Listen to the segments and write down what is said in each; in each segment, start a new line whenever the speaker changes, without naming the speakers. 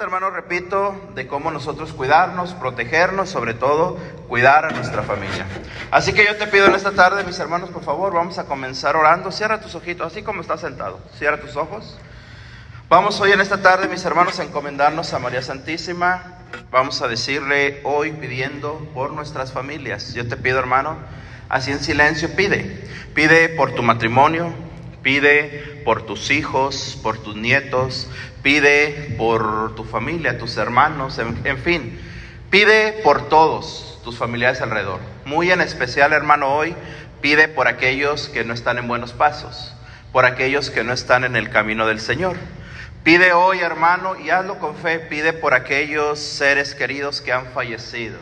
Hermano, repito, de cómo nosotros cuidarnos, protegernos, sobre todo cuidar a nuestra familia. Así que yo te pido en esta tarde, mis hermanos, por favor, vamos a comenzar orando. Cierra tus ojitos, así como estás sentado. Cierra tus ojos. Vamos hoy en esta tarde, mis hermanos, a encomendarnos a María Santísima. Vamos a decirle hoy pidiendo por nuestras familias. Yo te pido, hermano, así en silencio, pide. Pide por tu matrimonio, pide por tus hijos, por tus nietos, pide por tu familia, tus hermanos, en, fin, pide por todos tus familiares alrededor. Muy en especial, hermano, hoy pide por aquellos que no están en buenos pasos, por aquellos que no están en el camino del Señor. Pide hoy, hermano, y hazlo con fe, pide por aquellos seres queridos que han fallecido.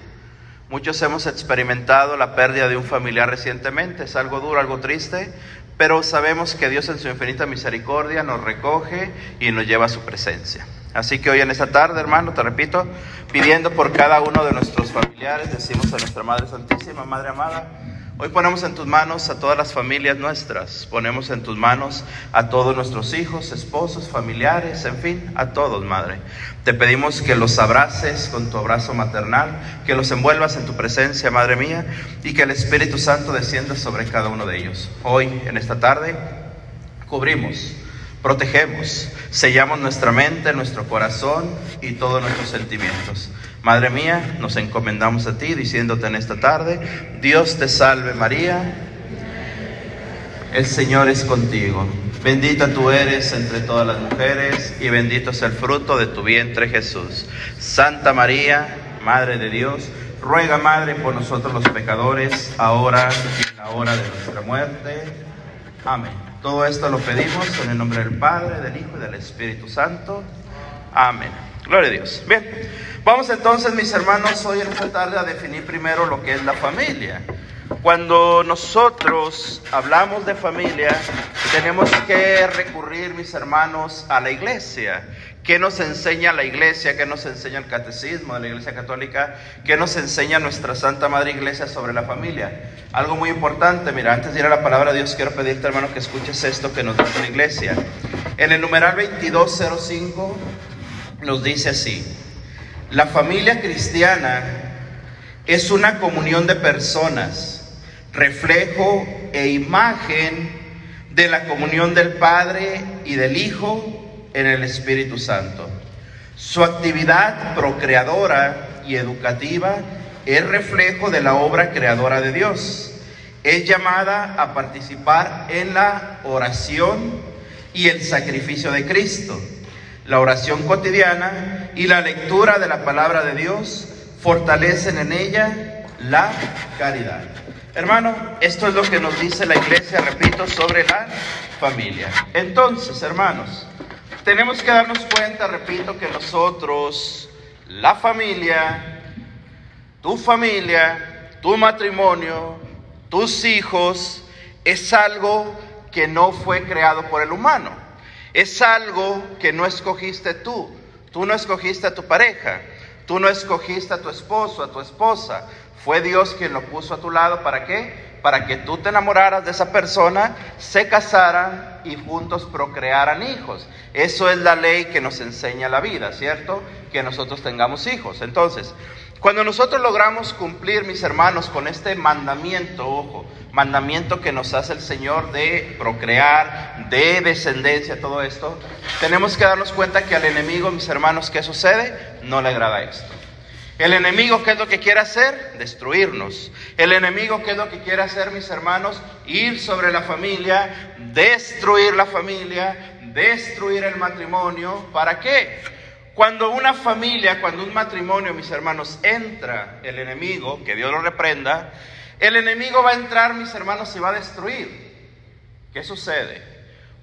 Muchos hemos experimentado la pérdida de un familiar recientemente, es algo duro, algo triste, pero sabemos que Dios en su infinita misericordia nos recoge y nos lleva a su presencia. Así que hoy en esta tarde, hermano, te repito, pidiendo por cada uno de nuestros familiares, decimos a nuestra Madre Santísima, Madre amada, Hoy ponemos en tus manos a todas las familias nuestras, ponemos en tus manos a todos nuestros hijos, esposos, familiares, en fin, a todos, Madre. Te pedimos que los abraces con tu abrazo maternal, que los envuelvas en tu presencia, Madre mía, y que el Espíritu Santo descienda sobre cada uno de ellos. Hoy, en esta tarde, cubrimos, protegemos, sellamos nuestra mente, nuestro corazón y todos nuestros sentimientos. Madre mía, nos encomendamos a ti diciéndote en esta tarde, Dios te salve María, el Señor es contigo. Bendita tú eres entre todas las mujeres y bendito es el fruto de tu vientre Jesús. Santa María, Madre de Dios, ruega Madre por nosotros los pecadores, ahora y en la hora de nuestra muerte. Amén. Todo esto lo pedimos en el nombre del Padre, del Hijo y del Espíritu Santo. Amén. Gloria a Dios. Bien, vamos entonces, mis hermanos, hoy en esta tarde a definir primero lo que es la familia. Cuando nosotros hablamos de familia, tenemos que recurrir, mis hermanos, a la iglesia. ¿Qué nos enseña la iglesia? ¿Qué nos enseña el catecismo de la iglesia católica? ¿Qué nos enseña nuestra Santa Madre Iglesia sobre la familia? Algo muy importante, mira, antes de ir a la palabra de Dios, quiero pedirte, hermano, que escuches esto que nos dice la iglesia. En el numeral 2205 nos dice así, la familia cristiana es una comunión de personas, reflejo e imagen de la comunión del Padre y del Hijo en el Espíritu Santo. Su actividad procreadora y educativa es reflejo de la obra creadora de Dios. Es llamada a participar en la oración y el sacrificio de Cristo la oración cotidiana y la lectura de la palabra de Dios fortalecen en ella la caridad. Hermano, esto es lo que nos dice la iglesia, repito, sobre la familia. Entonces, hermanos, tenemos que darnos cuenta, repito, que nosotros, la familia, tu familia, tu matrimonio, tus hijos, es algo que no fue creado por el humano. Es algo que no escogiste tú. Tú no escogiste a tu pareja. Tú no escogiste a tu esposo, a tu esposa. Fue Dios quien lo puso a tu lado. ¿Para qué? Para que tú te enamoraras de esa persona, se casaran y juntos procrearan hijos. Eso es la ley que nos enseña la vida, ¿cierto? Que nosotros tengamos hijos. Entonces, cuando nosotros logramos cumplir, mis hermanos, con este mandamiento, ojo, mandamiento que nos hace el Señor de procrear, de descendencia, todo esto, tenemos que darnos cuenta que al enemigo, mis hermanos, ¿qué sucede? No le agrada esto. El enemigo, ¿qué es lo que quiere hacer? Destruirnos. El enemigo, ¿qué es lo que quiere hacer, mis hermanos? Ir sobre la familia, destruir la familia, destruir el matrimonio. ¿Para qué? Cuando una familia, cuando un matrimonio, mis hermanos, entra el enemigo, que Dios lo reprenda, el enemigo va a entrar, mis hermanos, y va a destruir. ¿Qué sucede?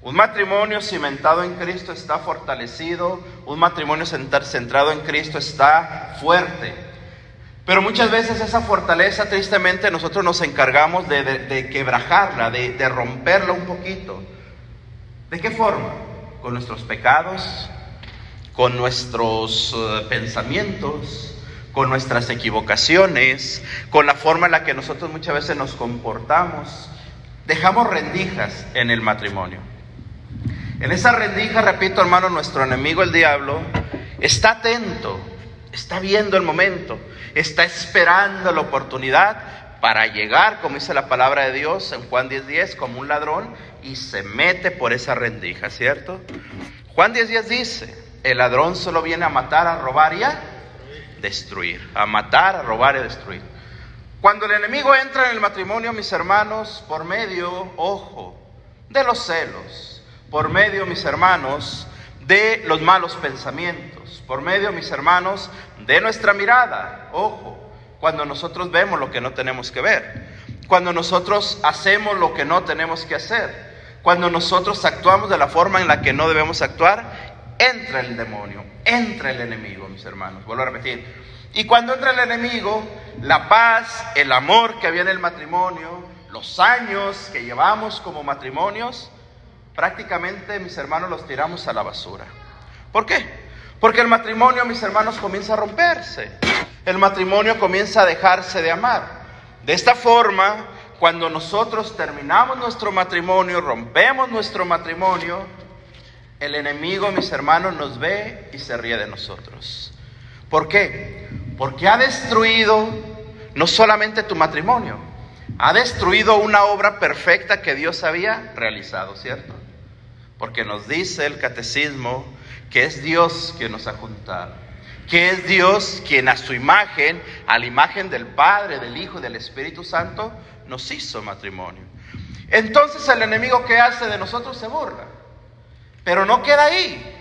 Un matrimonio cimentado en Cristo está fortalecido, un matrimonio centrado en Cristo está fuerte. Pero muchas veces esa fortaleza, tristemente, nosotros nos encargamos de, quebrajarla, de, de romperla un poquito. ¿De qué forma? Con nuestros pecados, con nuestros eh, pensamientos, con nuestras equivocaciones, con la forma en la que nosotros muchas veces nos comportamos. Dejamos rendijas en el matrimonio. En esa rendija, repito hermano, nuestro enemigo el diablo está atento, está viendo el momento, está esperando la oportunidad para llegar, como dice la palabra de Dios en Juan 10:10, 10, como un ladrón y se mete por esa rendija, ¿cierto? Juan 10:10 10 dice, el ladrón solo viene a matar, a robar y a destruir, a matar, a robar y a destruir. Cuando el enemigo entra en el matrimonio, mis hermanos, por medio, ojo, de los celos, por medio, mis hermanos, de los malos pensamientos, por medio, mis hermanos, de nuestra mirada, ojo, cuando nosotros vemos lo que no tenemos que ver, cuando nosotros hacemos lo que no tenemos que hacer, cuando nosotros actuamos de la forma en la que no debemos actuar, entra el demonio, entra el enemigo, mis hermanos. Vuelvo a repetir. Y cuando entra el enemigo, la paz, el amor que había en el matrimonio, los años que llevamos como matrimonios, prácticamente, mis hermanos, los tiramos a la basura. ¿Por qué? Porque el matrimonio, mis hermanos, comienza a romperse. El matrimonio comienza a dejarse de amar. De esta forma, cuando nosotros terminamos nuestro matrimonio, rompemos nuestro matrimonio, el enemigo, mis hermanos, nos ve y se ríe de nosotros. ¿Por qué? Porque ha destruido no solamente tu matrimonio, ha destruido una obra perfecta que Dios había realizado, ¿cierto? Porque nos dice el catecismo que es Dios quien nos ha juntado, que es Dios quien a su imagen, a la imagen del Padre, del Hijo y del Espíritu Santo, nos hizo matrimonio. Entonces el enemigo que hace de nosotros se burla. Pero no queda ahí.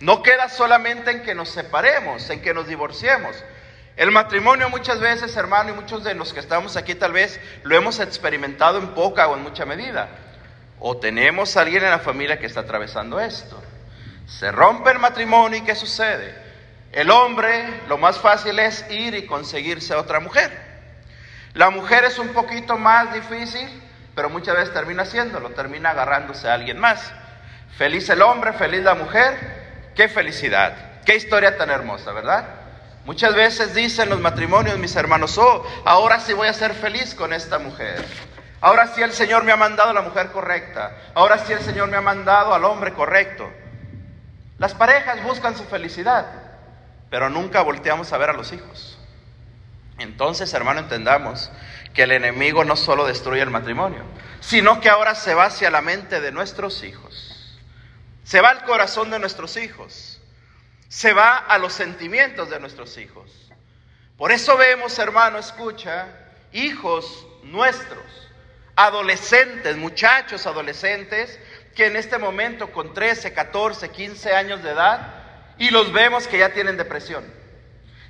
No queda solamente en que nos separemos, en que nos divorciemos. El matrimonio muchas veces, hermano, y muchos de los que estamos aquí tal vez lo hemos experimentado en poca o en mucha medida. O tenemos a alguien en la familia que está atravesando esto. Se rompe el matrimonio y ¿qué sucede? El hombre lo más fácil es ir y conseguirse a otra mujer. La mujer es un poquito más difícil, pero muchas veces termina haciéndolo, termina agarrándose a alguien más. Feliz el hombre, feliz la mujer. Qué felicidad. Qué historia tan hermosa, ¿verdad? Muchas veces dicen los matrimonios, mis hermanos, oh, ahora sí voy a ser feliz con esta mujer. Ahora sí el Señor me ha mandado a la mujer correcta. Ahora sí el Señor me ha mandado al hombre correcto. Las parejas buscan su felicidad, pero nunca volteamos a ver a los hijos. Entonces, hermano, entendamos que el enemigo no solo destruye el matrimonio, sino que ahora se va hacia la mente de nuestros hijos. Se va al corazón de nuestros hijos. Se va a los sentimientos de nuestros hijos. Por eso vemos, hermano, escucha, hijos nuestros, adolescentes, muchachos adolescentes, que en este momento con 13, 14, 15 años de edad, y los vemos que ya tienen depresión.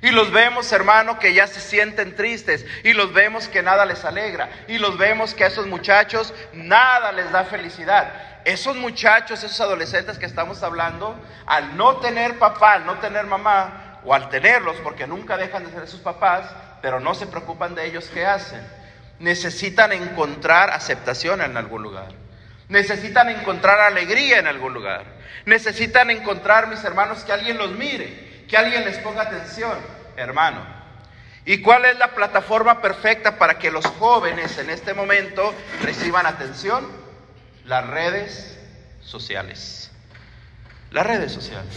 Y los vemos, hermano, que ya se sienten tristes. Y los vemos que nada les alegra. Y los vemos que a esos muchachos nada les da felicidad esos muchachos, esos adolescentes que estamos hablando, al no tener papá, al no tener mamá, o al tenerlos, porque nunca dejan de ser sus papás, pero no se preocupan de ellos, ¿qué hacen? Necesitan encontrar aceptación en algún lugar. Necesitan encontrar alegría en algún lugar. Necesitan encontrar, mis hermanos, que alguien los mire, que alguien les ponga atención, hermano. ¿Y cuál es la plataforma perfecta para que los jóvenes en este momento reciban atención? Las redes sociales. Las redes sociales.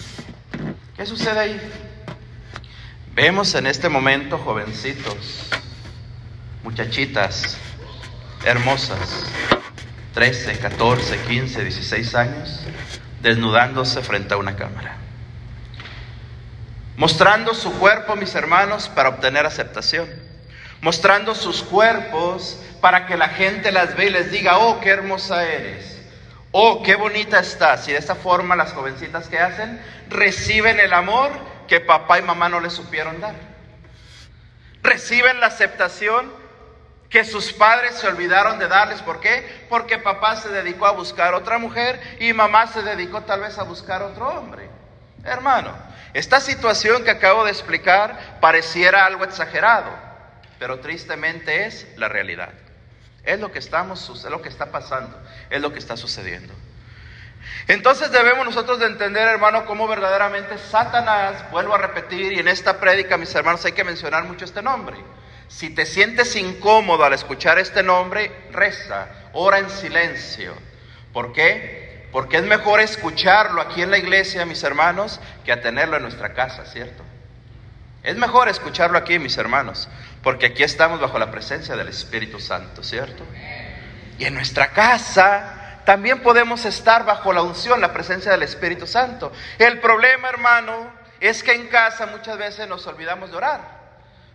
¿Qué sucede ahí? Vemos en este momento jovencitos, muchachitas hermosas, 13, 14, 15, 16 años, desnudándose frente a una cámara. Mostrando su cuerpo, mis hermanos, para obtener aceptación. Mostrando sus cuerpos para que la gente las ve y les diga, oh, qué hermosa eres. Oh, qué bonita estás. Y de esa forma las jovencitas que hacen reciben el amor que papá y mamá no les supieron dar. Reciben la aceptación que sus padres se olvidaron de darles. ¿Por qué? Porque papá se dedicó a buscar otra mujer y mamá se dedicó tal vez a buscar otro hombre. Hermano, esta situación que acabo de explicar pareciera algo exagerado, pero tristemente es la realidad. Es lo que estamos, es lo que está pasando, es lo que está sucediendo. Entonces debemos nosotros de entender, hermano, cómo verdaderamente Satanás, vuelvo a repetir, y en esta prédica, mis hermanos, hay que mencionar mucho este nombre. Si te sientes incómodo al escuchar este nombre, reza, ora en silencio. ¿Por qué? Porque es mejor escucharlo aquí en la iglesia, mis hermanos, que a tenerlo en nuestra casa, ¿cierto? Es mejor escucharlo aquí, mis hermanos, porque aquí estamos bajo la presencia del Espíritu Santo, ¿cierto? Y en nuestra casa también podemos estar bajo la unción, la presencia del Espíritu Santo. El problema, hermano, es que en casa muchas veces nos olvidamos de orar.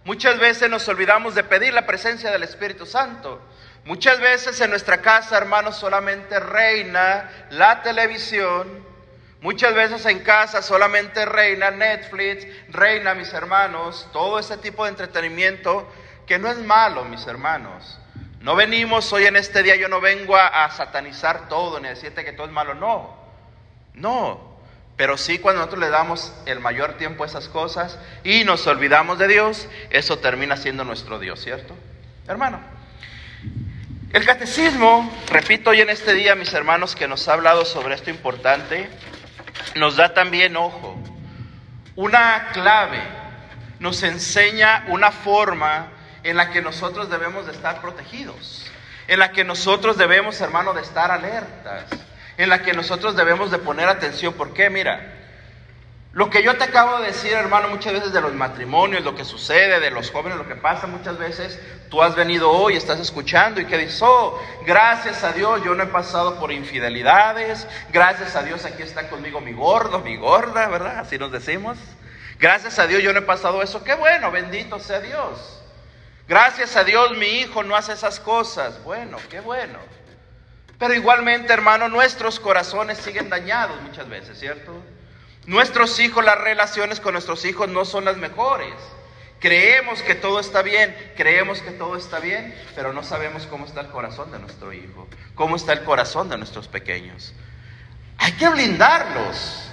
Muchas veces nos olvidamos de pedir la presencia del Espíritu Santo. Muchas veces en nuestra casa, hermanos, solamente reina la televisión. Muchas veces en casa solamente reina Netflix, reina, mis hermanos, todo ese tipo de entretenimiento que no es malo, mis hermanos. No venimos hoy en este día, yo no vengo a, satanizar todo ni a decirte que todo es malo, no. No, pero sí cuando nosotros le damos el mayor tiempo a esas cosas y nos olvidamos de Dios, eso termina siendo nuestro Dios, ¿cierto? Hermano. El catecismo, repito hoy en este día, mis hermanos, que nos ha hablado sobre esto importante, nos da también, ojo, una clave, nos enseña una forma en la que nosotros debemos de estar protegidos, en la que nosotros debemos, hermano, de estar alertas en la que nosotros debemos de poner atención. ¿Por qué? Mira, lo que yo te acabo de decir, hermano, muchas veces de los matrimonios, lo que sucede, de los jóvenes, lo que pasa muchas veces, tú has venido hoy, estás escuchando y que dices, oh, gracias a Dios, yo no he pasado por infidelidades, gracias a Dios aquí está conmigo mi gordo, mi gorda, ¿verdad? Así nos decimos. Gracias a Dios yo no he pasado eso, qué bueno, bendito sea Dios. Gracias a Dios mi hijo no hace esas cosas, bueno, qué bueno. Pero igualmente, hermano, nuestros corazones siguen dañados muchas veces, ¿cierto? Nuestros hijos, las relaciones con nuestros hijos no son las mejores. Creemos que todo está bien, creemos que todo está bien, pero no sabemos cómo está el corazón de nuestro hijo, cómo está el corazón de nuestros pequeños. Hay que blindarlos,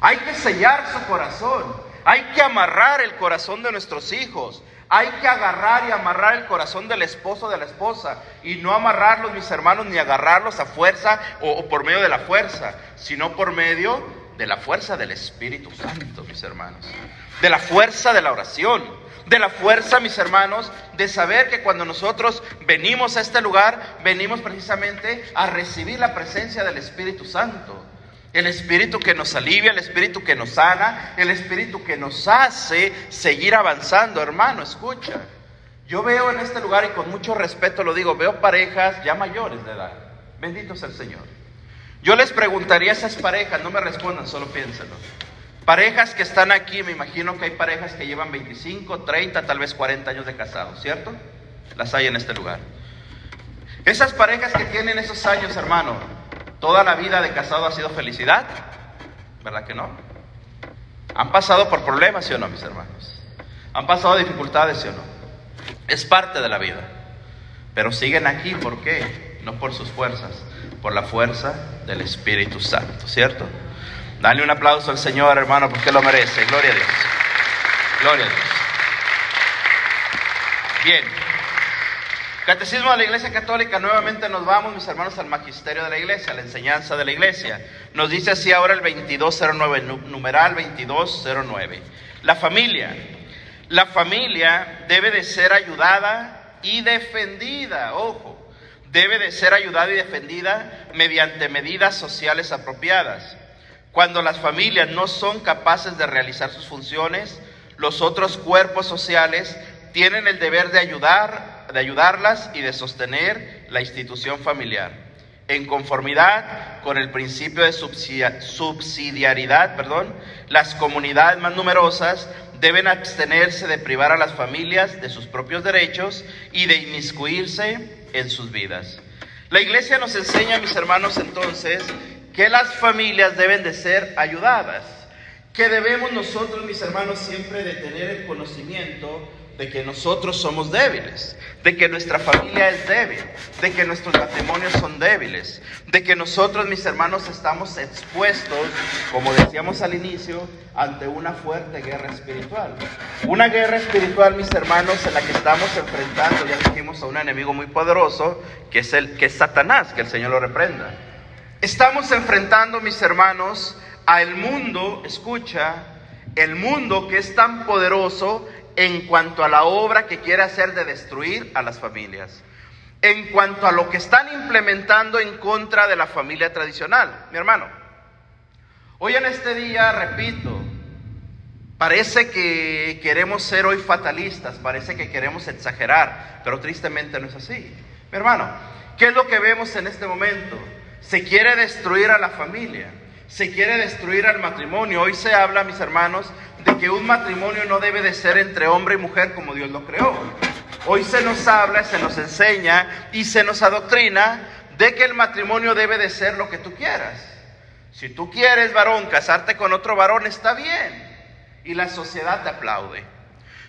hay que sellar su corazón, hay que amarrar el corazón de nuestros hijos, hay que agarrar y amarrar el corazón del esposo de la esposa y no amarrarlos, mis hermanos, ni agarrarlos a fuerza o, por medio de la fuerza, sino por medio de la fuerza del Espíritu Santo, mis hermanos. De la fuerza de la oración, de la fuerza, mis hermanos, de saber que cuando nosotros venimos a este lugar, venimos precisamente a recibir la presencia del Espíritu Santo. El Espíritu que nos alivia, el Espíritu que nos sana, el Espíritu que nos hace seguir avanzando. Hermano, escucha. Yo veo en este lugar y con mucho respeto lo digo, veo parejas ya mayores de edad. Bendito sea el Señor. Yo les preguntaría a esas parejas, no me respondan, solo piénsenlo. Parejas que están aquí, me imagino que hay parejas que llevan 25, 30, tal vez 40 años de casados, ¿cierto? Las hay en este lugar. Esas parejas que tienen esos años, hermano, ¿Toda la vida de casado ha sido felicidad? ¿Verdad que no? Han pasado por problemas, ¿sí o no, mis hermanos? Han pasado dificultades, ¿sí o no? Es parte de la vida. Pero siguen aquí, ¿por qué? No por sus fuerzas, por la fuerza del Espíritu Santo, ¿cierto? Dale un aplauso al Señor, hermano, porque lo merece. Gloria a Dios. Gloria a Dios. Bien. Catecismo de la Iglesia Católica, nuevamente nos vamos, mis hermanos, al magisterio de la Iglesia, a la enseñanza de la Iglesia. Nos dice así ahora el 2209, numeral 2209. La familia. La familia debe de ser ayudada y defendida, ojo, debe de ser ayudada y defendida mediante medidas sociales apropiadas. Cuando las familias no son capaces de realizar sus funciones, los otros cuerpos sociales tienen el deber de ayudar de ayudarlas y de sostener la institución familiar. En conformidad con el principio de subsidiariedad, las comunidades más numerosas deben abstenerse de privar a las familias de sus propios derechos y de inmiscuirse en sus vidas. La iglesia nos enseña, mis hermanos, entonces, que las familias deben de ser ayudadas, que debemos nosotros, mis hermanos, siempre de tener el conocimiento de que nosotros somos débiles, de que nuestra familia es débil, de que nuestros matrimonios son débiles, de que nosotros, mis hermanos, estamos expuestos, como decíamos al inicio, ante una fuerte guerra espiritual. Una guerra espiritual, mis hermanos, en la que estamos enfrentando, ya dijimos, a un enemigo muy poderoso, que es, el, que es Satanás, que el Señor lo reprenda. Estamos enfrentando, mis hermanos, al mundo, escucha, el mundo que es tan poderoso en cuanto a la obra que quiere hacer de destruir a las familias. en cuanto a lo que están implementando en contra de la familia tradicional. Mi hermano, hoy en este día, repito, parece que queremos ser hoy fatalistas, parece que queremos exagerar, pero tristemente no es así. Mi hermano, ¿qué es lo que vemos en este momento? Se quiere destruir a la familia, se quiere destruir al matrimonio. Hoy se habla, mis hermanos, de que un matrimonio no debe de ser entre hombre y mujer como Dios lo creó. Hoy se nos habla, se nos enseña y se nos adoctrina de que el matrimonio debe de ser lo que tú quieras. Si tú quieres, varón, casarte con otro varón, está bien. Y la sociedad te aplaude.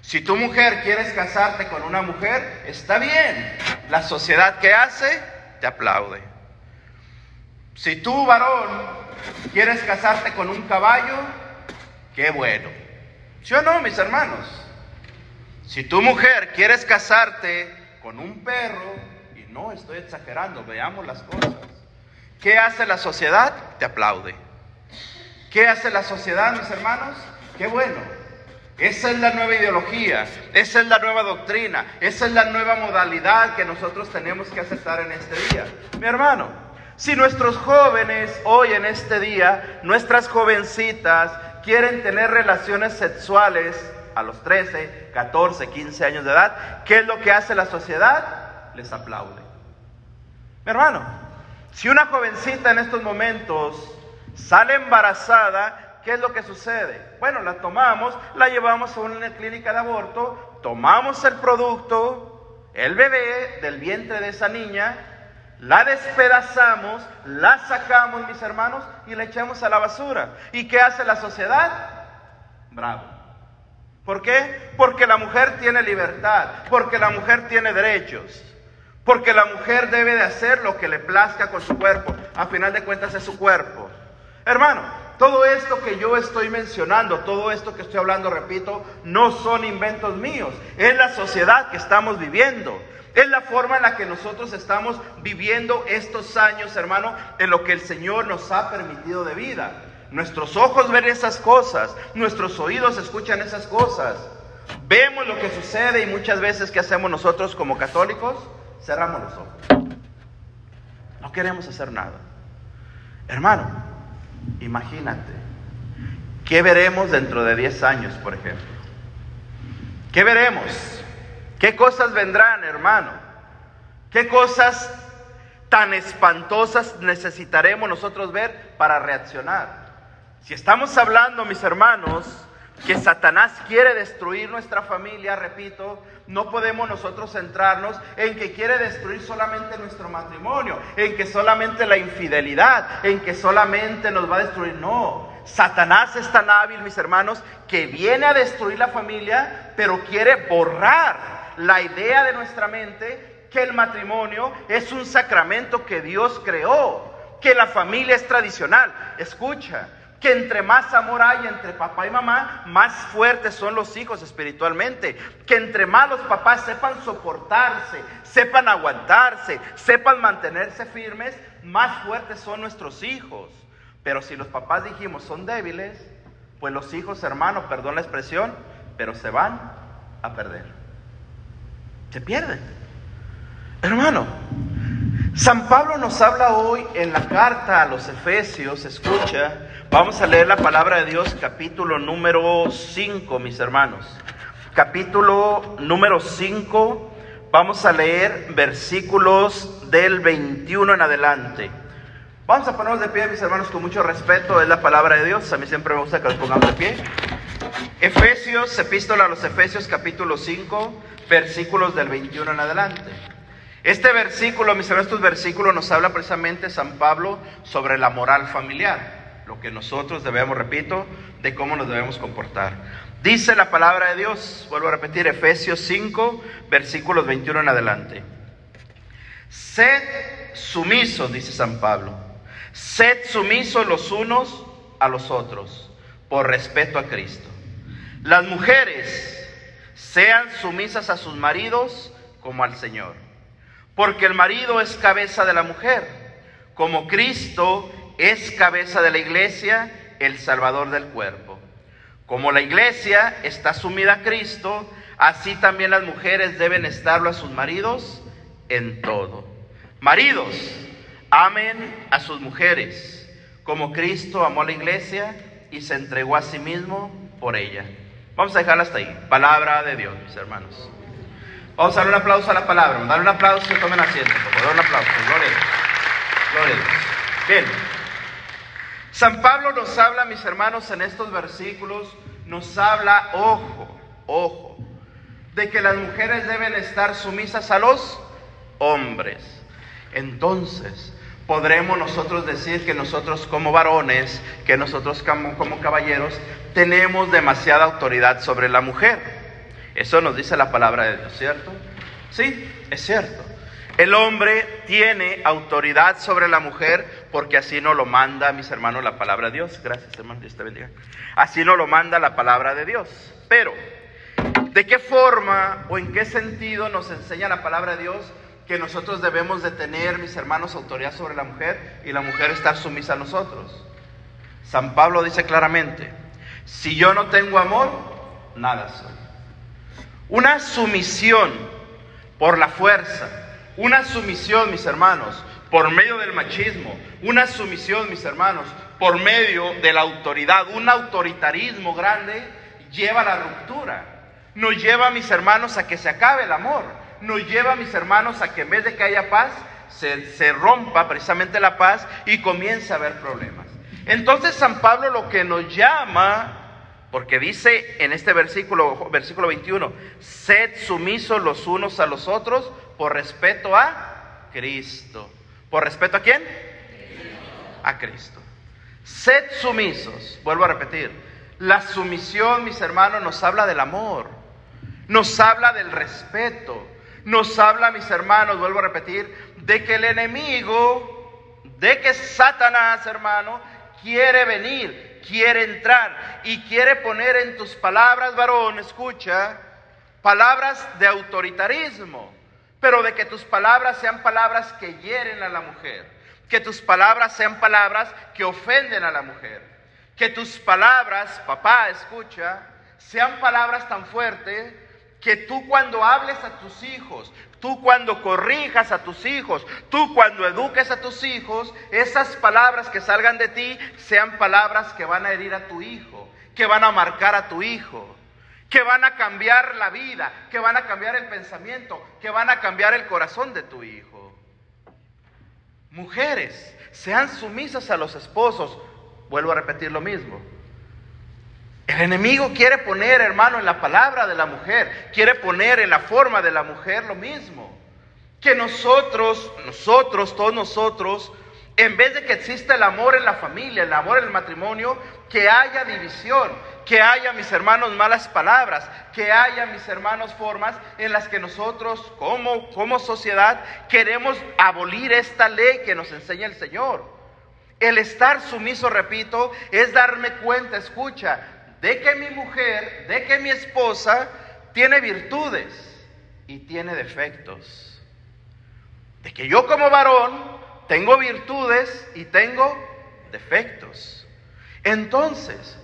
Si tu mujer quieres casarte con una mujer, está bien. La sociedad que hace, te aplaude. Si tú, varón, quieres casarte con un caballo, qué bueno. ¿Sí o no, mis hermanos? Si tu mujer quieres casarte con un perro, y no estoy exagerando, veamos las cosas. ¿Qué hace la sociedad? Te aplaude. ¿Qué hace la sociedad, mis hermanos? Qué bueno. Esa es la nueva ideología, esa es la nueva doctrina, esa es la nueva modalidad que nosotros tenemos que aceptar en este día. Mi hermano, si nuestros jóvenes hoy en este día, nuestras jovencitas, quieren tener relaciones sexuales a los 13, 14, 15 años de edad, ¿qué es lo que hace la sociedad? Les aplaude. Mi hermano, si una jovencita en estos momentos sale embarazada, ¿qué es lo que sucede? Bueno, la tomamos, la llevamos a una clínica de aborto, tomamos el producto, el bebé del vientre de esa niña, la despedazamos, la sacamos, mis hermanos, y la echamos a la basura. ¿Y qué hace la sociedad? Bravo. ¿Por qué? Porque la mujer tiene libertad, porque la mujer tiene derechos, porque la mujer debe de hacer lo que le plazca con su cuerpo. A final de cuentas es su cuerpo. Hermano, todo esto que yo estoy mencionando, todo esto que estoy hablando, repito, no son inventos míos, es la sociedad que estamos viviendo. Es la forma en la que nosotros estamos viviendo estos años, hermano, en lo que el Señor nos ha permitido de vida. Nuestros ojos ven esas cosas, nuestros oídos escuchan esas cosas. Vemos lo que sucede y muchas veces ¿qué hacemos nosotros como católicos? Cerramos los ojos. No queremos hacer nada. Hermano, imagínate, ¿qué veremos dentro de 10 años, por ejemplo? ¿Qué veremos? ¿Qué cosas vendrán, hermano? ¿Qué cosas tan espantosas necesitaremos nosotros ver para reaccionar? Si estamos hablando, mis hermanos, que Satanás quiere destruir nuestra familia, repito, no podemos nosotros centrarnos en que quiere destruir solamente nuestro matrimonio, en que solamente la infidelidad, en que solamente nos va a destruir. No, Satanás es tan hábil, mis hermanos, que viene a destruir la familia, pero quiere borrar la idea de nuestra mente que el matrimonio es un sacramento que Dios creó, que la familia es tradicional. Escucha, que entre más amor hay entre papá y mamá, más fuertes son los hijos espiritualmente. Que entre más los papás sepan soportarse, sepan aguantarse, sepan mantenerse firmes, más fuertes son nuestros hijos. Pero si los papás dijimos son débiles, pues los hijos, hermanos, perdón la expresión, pero se van a perder se pierden. Hermano, San Pablo nos habla hoy en la carta a los Efesios, escucha, vamos a leer la palabra de Dios, capítulo número 5, mis hermanos. Capítulo número 5, vamos a leer versículos del 21 en adelante. Vamos a ponernos de pie, mis hermanos, con mucho respeto, es la palabra de Dios, a mí siempre me gusta que nos pongamos de pie. Efesios, epístola a los Efesios, capítulo 5, versículos del 21 en adelante. Este versículo, mis hermanos, estos versículos nos habla precisamente San Pablo sobre la moral familiar, lo que nosotros debemos, repito, de cómo nos debemos comportar. Dice la palabra de Dios, vuelvo a repetir, Efesios 5, versículos 21 en adelante. Sed sumisos, dice San Pablo, sed sumisos los unos a los otros, por respeto a Cristo. Las mujeres, sean sumisas a sus maridos como al Señor. Porque el marido es cabeza de la mujer, como Cristo es cabeza de la iglesia, el Salvador del cuerpo. Como la iglesia está sumida a Cristo, así también las mujeres deben estarlo a sus maridos en todo. Maridos, amen a sus mujeres, como Cristo amó a la iglesia y se entregó a sí mismo por ella. Vamos a dejarla hasta ahí. Palabra de Dios, mis hermanos. Vamos a dar un aplauso a la palabra. Dar un aplauso y tomen asiento. Por un aplauso. Gloria a Dios. Gloria. Bien. San Pablo nos habla, mis hermanos, en estos versículos, nos habla, ojo, ojo, de que las mujeres deben estar sumisas a los hombres. Entonces, podremos nosotros decir que nosotros como varones, que nosotros como, como, caballeros, tenemos demasiada autoridad sobre la mujer. Eso nos dice la palabra de Dios, ¿cierto? Sí, es cierto. El hombre tiene autoridad sobre la mujer porque así nos lo manda, mis hermanos, la palabra de Dios. Gracias, hermano, Dios te bendiga. Así nos lo manda la palabra de Dios. Pero, ¿de qué forma o en qué sentido nos enseña la palabra de Dios que nosotros debemos de tener, mis hermanos, autoridad sobre la mujer y la mujer estar sumisa a nosotros? San Pablo dice claramente, si yo no tengo amor, nada soy. Una sumisión por la fuerza, una sumisión, mis hermanos, por medio del machismo, una sumisión, mis hermanos, por medio de la autoridad, un autoritarismo grande, lleva a la ruptura. Nos lleva, mis hermanos, a que se acabe el amor. Nos lleva, mis hermanos, a que en vez de que haya paz, se, rompa precisamente la paz y comience a haber problemas. Entonces San Pablo lo que nos llama porque dice en este versículo, versículo 21, sed sumisos los unos a los otros por respeto a Cristo. ¿Por respeto a quién? A Cristo. Sed sumisos. Vuelvo a repetir. La sumisión, mis hermanos, nos habla del amor. Nos habla del respeto. Nos habla, mis hermanos, vuelvo a repetir, de que el enemigo, de que Satanás, hermano, quiere venir, quiere entrar y quiere poner en tus palabras, varón, escucha, palabras de autoritarismo, pero de que tus palabras sean palabras que hieren a la mujer, que tus palabras sean palabras que ofenden a la mujer, que tus palabras, papá, escucha, sean palabras tan fuertes que tú cuando hables a tus hijos, tú cuando corrijas a tus hijos, tú cuando eduques a tus hijos, esas palabras que salgan de ti sean palabras que van a herir a tu hijo, que van a marcar a tu hijo, que van a cambiar la vida, que van a cambiar el pensamiento, que van a cambiar el corazón de tu hijo. Mujeres, sean sumisas a los esposos. Vuelvo a repetir lo mismo. El enemigo quiere poner, hermano, en la palabra de la mujer, quiere poner en la forma de la mujer lo mismo. Que nosotros, nosotros, todos nosotros, en vez de que exista el amor en la familia, el amor en el matrimonio, que haya división, que haya, mis hermanos, malas palabras, que haya, mis hermanos, formas en las que nosotros, como, como sociedad, queremos abolir esta ley que nos enseña el Señor. El estar sumiso, repito, es darme cuenta, escucha, de que mi mujer, de que mi esposa tiene virtudes y tiene defectos. De que yo como varón tengo virtudes y tengo defectos. Entonces,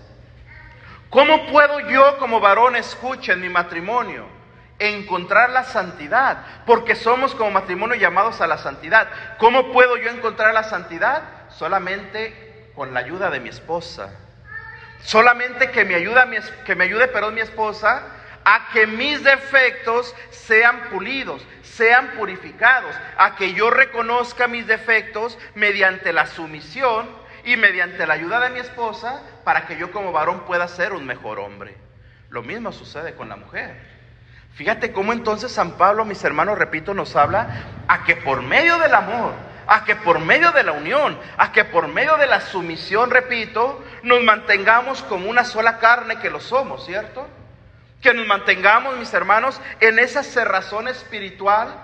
¿cómo puedo yo como varón, escucha en mi matrimonio, encontrar la santidad? Porque somos como matrimonio llamados a la santidad. ¿Cómo puedo yo encontrar la santidad? Solamente con la ayuda de mi esposa Solamente que me, ayuda, que me ayude perdón, mi esposa a que mis defectos sean pulidos, sean purificados, a que yo reconozca mis defectos mediante la sumisión y mediante la ayuda de mi esposa para que yo como varón pueda ser un mejor hombre. Lo mismo sucede con la mujer. Fíjate cómo entonces San Pablo, mis hermanos, repito, nos habla a que por medio del amor, a que por medio de la unión, a que por medio de la sumisión, repito, nos mantengamos como una sola carne que lo somos, ¿cierto? Que nos mantengamos, mis hermanos, en esa cerrazón espiritual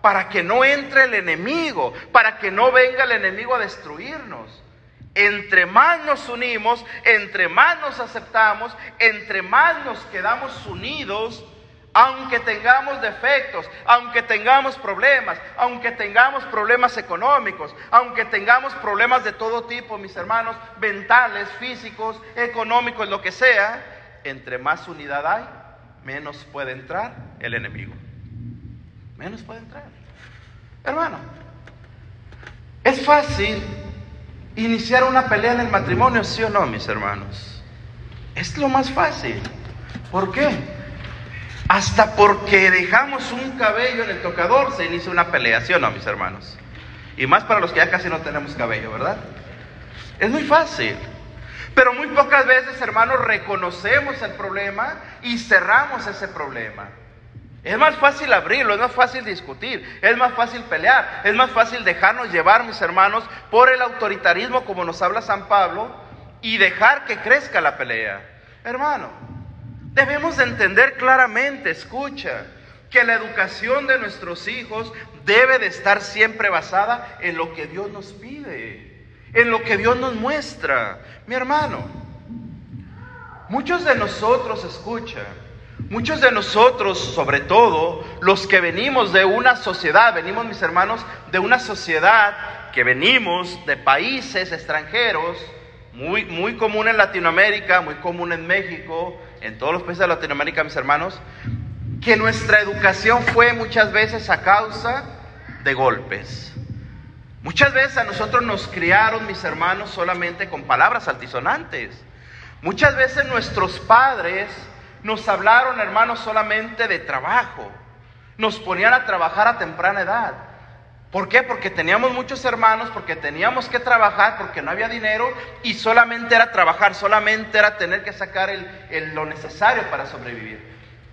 para que no entre el enemigo, para que no venga el enemigo a destruirnos. Entre más nos unimos, entre más nos aceptamos, entre más nos quedamos unidos, aunque tengamos defectos, aunque tengamos problemas, aunque tengamos problemas económicos, aunque tengamos problemas de todo tipo, mis hermanos, mentales, físicos, económicos, lo que sea, entre más unidad hay, menos puede entrar el enemigo. Menos puede entrar. Hermano, es fácil iniciar una pelea en el matrimonio, sí o no, mis hermanos. Es lo más fácil. ¿Por qué? Hasta porque dejamos un cabello en el tocador se inicia una pelea, ¿sí o no, mis hermanos? Y más para los que ya casi no tenemos cabello, ¿verdad? Es muy fácil. Pero muy pocas veces, hermanos, reconocemos el problema y cerramos ese problema. Es más fácil abrirlo, es más fácil discutir, es más fácil pelear, es más fácil dejarnos llevar, mis hermanos, por el autoritarismo como nos habla San Pablo y dejar que crezca la pelea. Hermano, debemos de entender claramente, escucha, que la educación de nuestros hijos debe de estar siempre basada en lo que Dios nos pide, en lo que Dios nos muestra. Mi hermano, muchos de nosotros, escucha, Muchos de nosotros, sobre todo los que venimos de una sociedad, venimos mis hermanos de una sociedad que venimos de países extranjeros, muy, muy común en Latinoamérica, muy común en México, en todos los países de Latinoamérica, mis hermanos, que nuestra educación fue muchas veces a causa de golpes. Muchas veces a nosotros nos criaron, mis hermanos, solamente con palabras altisonantes. Muchas veces nuestros padres nos hablaron, hermanos, solamente de trabajo. Nos ponían a trabajar a temprana edad. ¿Por qué? Porque teníamos muchos hermanos, porque teníamos que trabajar, porque no había dinero y solamente era trabajar, solamente era tener que sacar el, lo necesario para sobrevivir.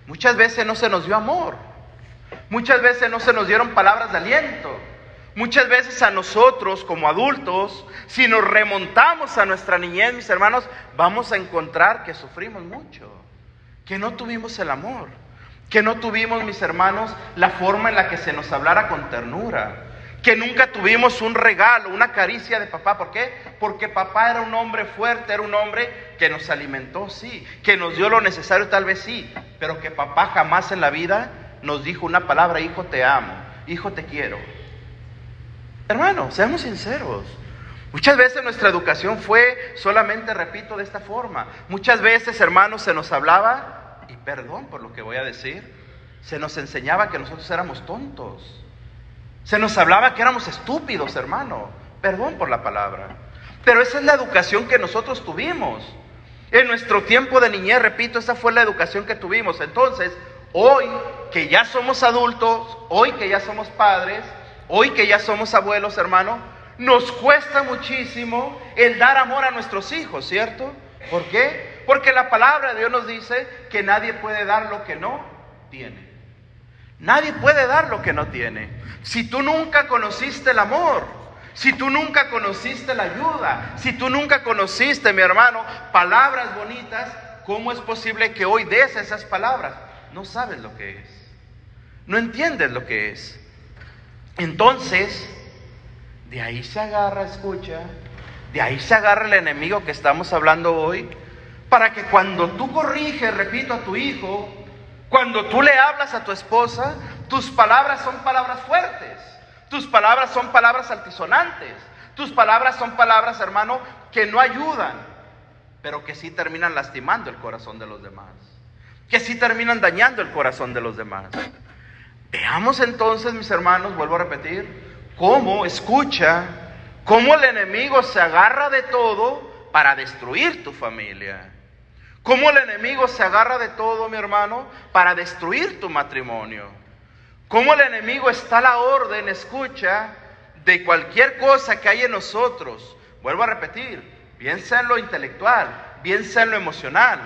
Muchas veces no se nos dio amor, muchas veces no se nos dieron palabras de aliento, muchas veces a nosotros como adultos, si nos remontamos a nuestra niñez, mis hermanos, vamos a encontrar que sufrimos mucho que no tuvimos el amor, que no tuvimos, mis hermanos, la forma en la que se nos hablara con ternura, que nunca tuvimos un regalo, una caricia de papá. ¿Por qué? Porque papá era un hombre fuerte, era un hombre que nos alimentó, sí, que nos dio lo necesario, tal vez sí, pero que papá jamás en la vida nos dijo una palabra, hijo te amo, hijo te quiero. Hermano, seamos sinceros. Muchas veces nuestra educación fue solamente, repito, de esta forma. Muchas veces, hermanos, se nos hablaba, y perdón por lo que voy a decir, se nos enseñaba que nosotros éramos tontos. Se nos hablaba que éramos estúpidos, hermano. Perdón por la palabra. Pero esa es la educación que nosotros tuvimos. En nuestro tiempo de niñez, repito, esa fue la educación que tuvimos. Entonces, hoy que ya somos adultos, hoy que ya somos padres, hoy que ya somos abuelos, hermano, nos cuesta muchísimo el dar amor a nuestros hijos, ¿cierto? ¿Por qué? Porque la palabra de Dios nos dice que nadie puede dar lo que no tiene. Nadie puede dar lo que no tiene. Si tú nunca conociste el amor, si tú nunca conociste la ayuda, si tú nunca conociste, mi hermano, palabras bonitas, ¿cómo es posible que hoy des esas palabras? No sabes lo que es. No entiendes lo que es. Entonces, de ahí se agarra, escucha, de ahí se agarra el enemigo que estamos hablando hoy, para que cuando tú corriges, repito, a tu hijo, cuando tú le hablas a tu esposa, tus palabras son palabras fuertes, tus palabras son palabras altisonantes, tus palabras son palabras, hermano, que no ayudan, pero que sí terminan lastimando el corazón de los demás, que sí terminan dañando el corazón de los demás. Veamos entonces, mis hermanos, vuelvo a repetir, cómo, escucha, cómo el enemigo se agarra de todo para destruir tu familia. Cómo el enemigo se agarra de todo, mi hermano, para destruir tu matrimonio. Cómo el enemigo está a la orden, escucha, de cualquier cosa que hay en nosotros. Vuelvo a repetir, bien sea en lo intelectual, bien sea en lo emocional,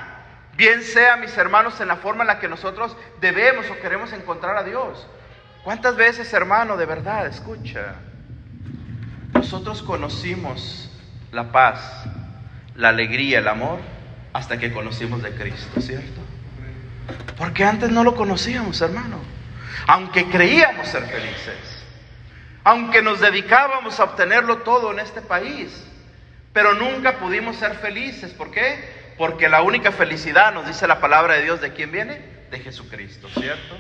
bien sea, mis hermanos, en la forma en la que nosotros debemos o queremos encontrar a Dios. ¿Cuántas veces, hermano, de verdad, escucha? Nosotros conocimos la paz, la alegría, el amor, hasta que conocimos de Cristo, ¿cierto? Porque antes no lo conocíamos, hermano. Aunque creíamos ser felices, aunque nos dedicábamos a obtenerlo todo en este país, pero nunca pudimos ser felices. ¿Por qué? Porque la única felicidad, nos dice la palabra de Dios, ¿de quién viene? De Jesucristo, ¿cierto?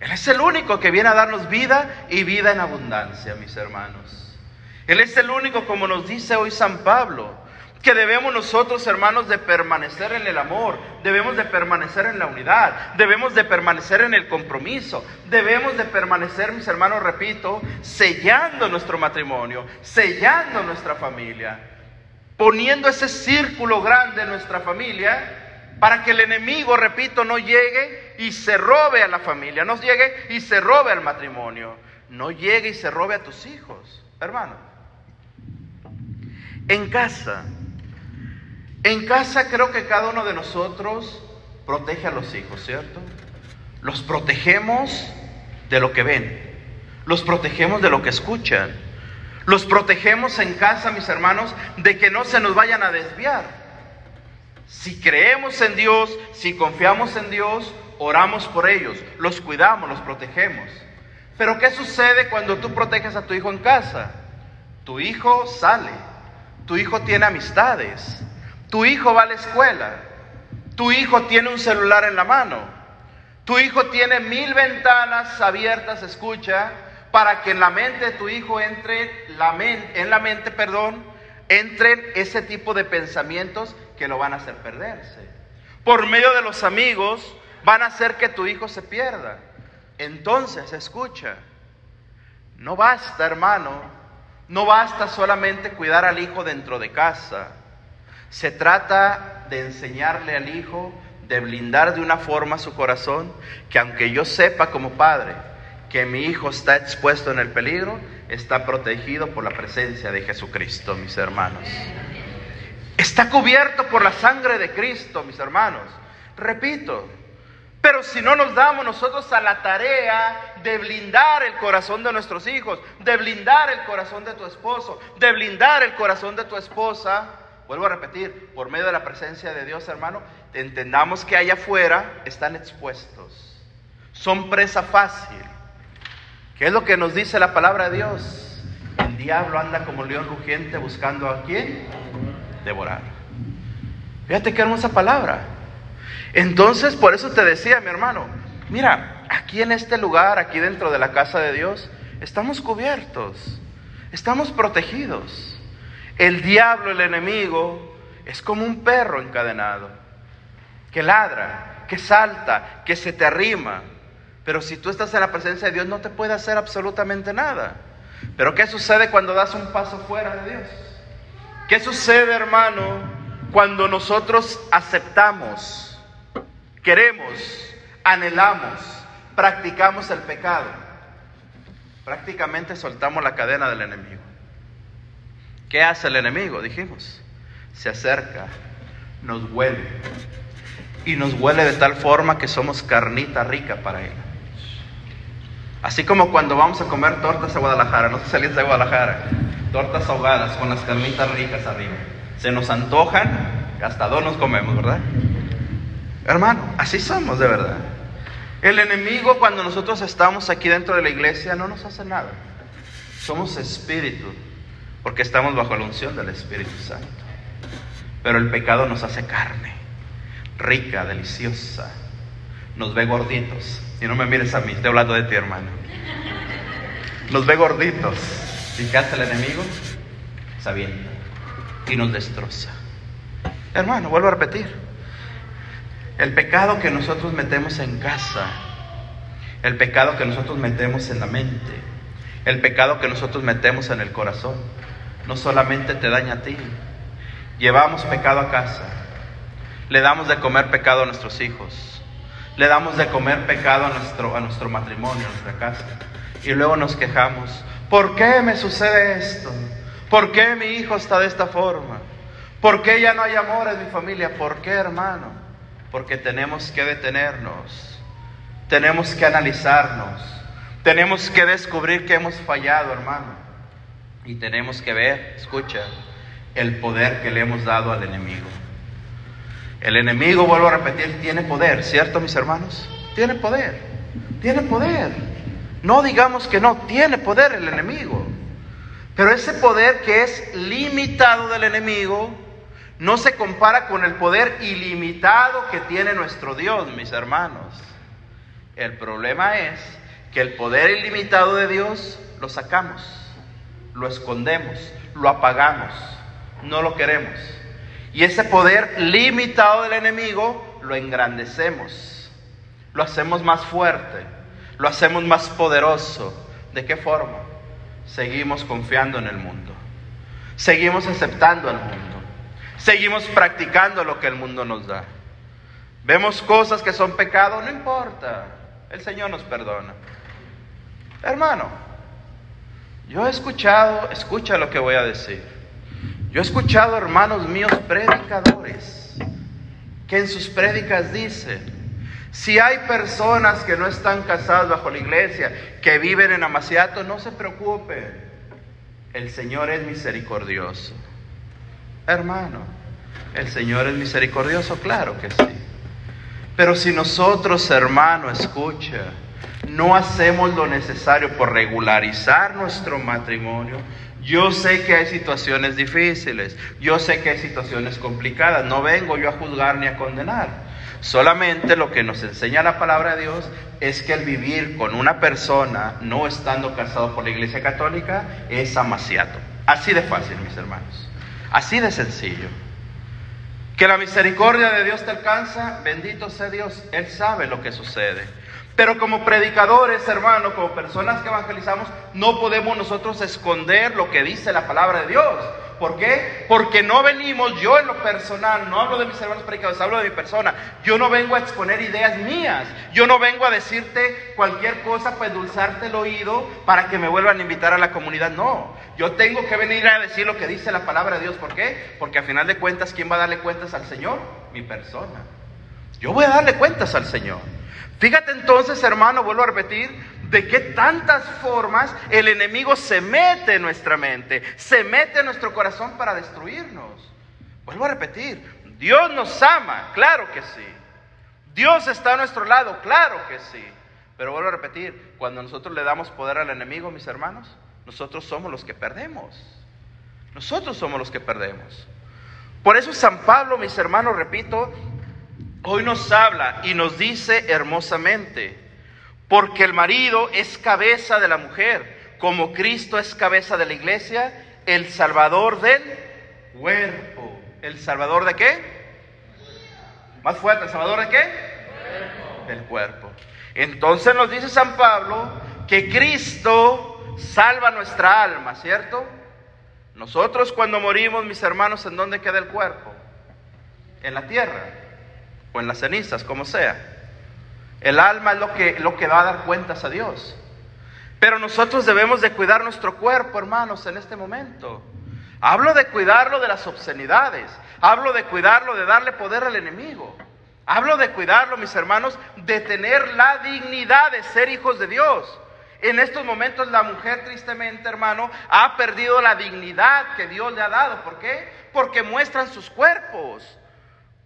Él es el único que viene a darnos vida y vida en abundancia, mis hermanos. Él es el único, como nos dice hoy San Pablo, que debemos nosotros, hermanos, de permanecer en el amor, debemos de permanecer en la unidad, debemos de permanecer en el compromiso, debemos de permanecer, mis hermanos, repito, sellando nuestro matrimonio, sellando nuestra familia, poniendo ese círculo grande en nuestra familia para que el enemigo, repito, no llegue y se robe a la familia, no llegue y se robe al matrimonio, no llegue y se robe a tus hijos, hermano. En casa, en casa creo que cada uno de nosotros protege a los hijos, ¿cierto? Los protegemos de lo que ven, los protegemos de lo que escuchan, los protegemos en casa, mis hermanos, de que no se nos vayan a desviar. Si creemos en Dios, si confiamos en Dios, oramos por ellos, los cuidamos, los protegemos. Pero ¿qué sucede cuando tú proteges a tu hijo en casa? Tu hijo sale, tu hijo tiene amistades, tu hijo va a la escuela. Tu hijo tiene un celular en la mano. Tu hijo tiene mil ventanas abiertas, escucha, para que en la mente de tu hijo entre la en la mente, perdón, entren ese tipo de pensamientos que lo van a hacer perderse. Por medio de los amigos van a hacer que tu hijo se pierda. Entonces, escucha, no basta, hermano, no basta solamente cuidar al hijo dentro de casa. Se trata de enseñarle al hijo, de blindar de una forma su corazón, que aunque yo sepa como padre que mi hijo está expuesto en el peligro, está protegido por la presencia de Jesucristo, mis hermanos. Está cubierto por la sangre de Cristo, mis hermanos. Repito, pero si no nos damos nosotros a la tarea de blindar el corazón de nuestros hijos, de blindar el corazón de tu esposo, de blindar el corazón de tu esposa, Vuelvo a repetir, por medio de la presencia de Dios, hermano, entendamos que allá afuera están expuestos. Son presa fácil. ¿Qué es lo que nos dice la palabra de Dios? El diablo anda como león rugiente buscando a quién? Devorar. Fíjate qué hermosa palabra. Entonces, por eso te decía, mi hermano, mira, aquí en este lugar, aquí dentro de la casa de Dios, estamos cubiertos, estamos protegidos. El diablo, el enemigo, es como un perro encadenado, que ladra, que salta, que se te arrima. Pero si tú estás en la presencia de Dios no te puede hacer absolutamente nada. Pero ¿qué sucede cuando das un paso fuera de Dios? ¿Qué sucede, hermano, cuando nosotros aceptamos, queremos, anhelamos, practicamos el pecado? Prácticamente soltamos la cadena del enemigo. ¿Qué hace el enemigo? Dijimos, se acerca, nos huele. Y nos huele de tal forma que somos carnita rica para él. Así como cuando vamos a comer tortas a Guadalajara, no si salís de Guadalajara, tortas ahogadas con las carnitas ricas arriba. Se nos antojan, hasta dos nos comemos, ¿verdad? Hermano, así somos de verdad. El enemigo cuando nosotros estamos aquí dentro de la iglesia no nos hace nada. Somos espíritu porque estamos bajo la unción del Espíritu Santo. Pero el pecado nos hace carne, rica, deliciosa, nos ve gorditos. Y no me mires a mí, estoy hablando de ti, hermano. Nos ve gorditos. ¿Y qué hace el enemigo? Sabiendo. Y nos destroza. Hermano, vuelvo a repetir. El pecado que nosotros metemos en casa, el pecado que nosotros metemos en la mente, el pecado que nosotros metemos en el corazón, no solamente te daña a ti, llevamos pecado a casa, le damos de comer pecado a nuestros hijos, le damos de comer pecado a nuestro, a nuestro matrimonio, a nuestra casa, y luego nos quejamos, ¿por qué me sucede esto? ¿Por qué mi hijo está de esta forma? ¿Por qué ya no hay amor en mi familia? ¿Por qué, hermano? Porque tenemos que detenernos, tenemos que analizarnos, tenemos que descubrir que hemos fallado, hermano. Y tenemos que ver, escucha, el poder que le hemos dado al enemigo. El enemigo, vuelvo a repetir, tiene poder, ¿cierto, mis hermanos? Tiene poder, tiene poder. No digamos que no, tiene poder el enemigo. Pero ese poder que es limitado del enemigo no se compara con el poder ilimitado que tiene nuestro Dios, mis hermanos. El problema es que el poder ilimitado de Dios lo sacamos lo escondemos, lo apagamos, no lo queremos. Y ese poder limitado del enemigo lo engrandecemos, lo hacemos más fuerte, lo hacemos más poderoso. ¿De qué forma? Seguimos confiando en el mundo, seguimos aceptando al mundo, seguimos practicando lo que el mundo nos da. Vemos cosas que son pecado, no importa, el Señor nos perdona. Hermano, yo he escuchado, escucha lo que voy a decir. Yo he escuchado hermanos míos predicadores que en sus prédicas dicen, si hay personas que no están casadas bajo la iglesia, que viven en Amaciato, no se preocupen. El Señor es misericordioso. Hermano, el Señor es misericordioso, claro que sí. Pero si nosotros, hermano, escucha, no hacemos lo necesario por regularizar nuestro matrimonio, yo sé que hay situaciones difíciles, yo sé que hay situaciones complicadas, no vengo yo a juzgar ni a condenar. Solamente lo que nos enseña la palabra de Dios es que el vivir con una persona no estando casado por la Iglesia Católica es amaciato. Así de fácil, mis hermanos. Así de sencillo. Que la misericordia de Dios te alcanza, bendito sea Dios, Él sabe lo que sucede. Pero como predicadores, hermanos, como personas que evangelizamos, no podemos nosotros esconder lo que dice la palabra de Dios. ¿Por qué? Porque no venimos, yo en lo personal, no hablo de mis hermanos predicadores, hablo de mi persona. Yo no vengo a exponer ideas mías. Yo no vengo a decirte cualquier cosa para endulzarte el oído para que me vuelvan a invitar a la comunidad. No, yo tengo que venir a decir lo que dice la palabra de Dios. ¿Por qué? Porque a final de cuentas, ¿quién va a darle cuentas al Señor? Mi persona. Yo voy a darle cuentas al Señor. Fíjate entonces, hermano, vuelvo a repetir, de qué tantas formas el enemigo se mete en nuestra mente, se mete en nuestro corazón para destruirnos. Vuelvo a repetir, Dios nos ama, claro que sí. Dios está a nuestro lado, claro que sí. Pero vuelvo a repetir, cuando nosotros le damos poder al enemigo, mis hermanos, nosotros somos los que perdemos. Nosotros somos los que perdemos. Por eso San Pablo, mis hermanos, repito, hoy nos habla y nos dice hermosamente, porque el marido es cabeza de la mujer, como Cristo es cabeza de la iglesia, el salvador del cuerpo. ¿El salvador de qué? Más fuerte, ¿el salvador de qué? Del cuerpo. Entonces nos dice San Pablo que Cristo salva nuestra alma, ¿cierto? Nosotros cuando morimos, mis hermanos, ¿en dónde queda el cuerpo? En la tierra o en las cenizas, como sea. El alma es lo que, lo que va a dar cuentas a Dios. Pero nosotros debemos de cuidar nuestro cuerpo, hermanos, en este momento. Hablo de cuidarlo de las obscenidades. Hablo de cuidarlo de darle poder al enemigo. Hablo de cuidarlo, mis hermanos, de tener la dignidad de ser hijos de Dios. En estos momentos la mujer, tristemente, hermano, ha perdido la dignidad que Dios le ha dado. ¿Por qué? Porque muestran sus cuerpos.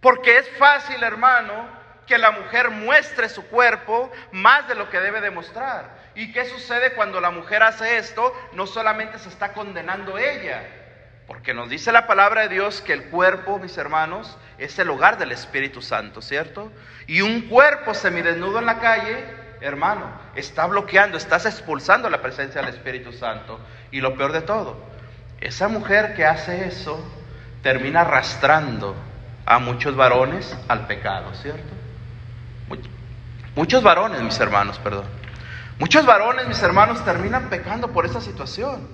Porque es fácil, hermano, que la mujer muestre su cuerpo más de lo que debe demostrar. ¿Y qué sucede cuando la mujer hace esto? No solamente se está condenando ella, porque nos dice la palabra de Dios que el cuerpo, mis hermanos, es el hogar del Espíritu Santo, ¿cierto? Y un cuerpo semidesnudo en la calle, hermano, está bloqueando, estás expulsando la presencia del Espíritu Santo. Y lo peor de todo, esa mujer que hace eso termina arrastrando a muchos varones al pecado, ¿cierto? Muchos varones, mis hermanos, perdón. Muchos varones, mis hermanos, terminan pecando por esa situación.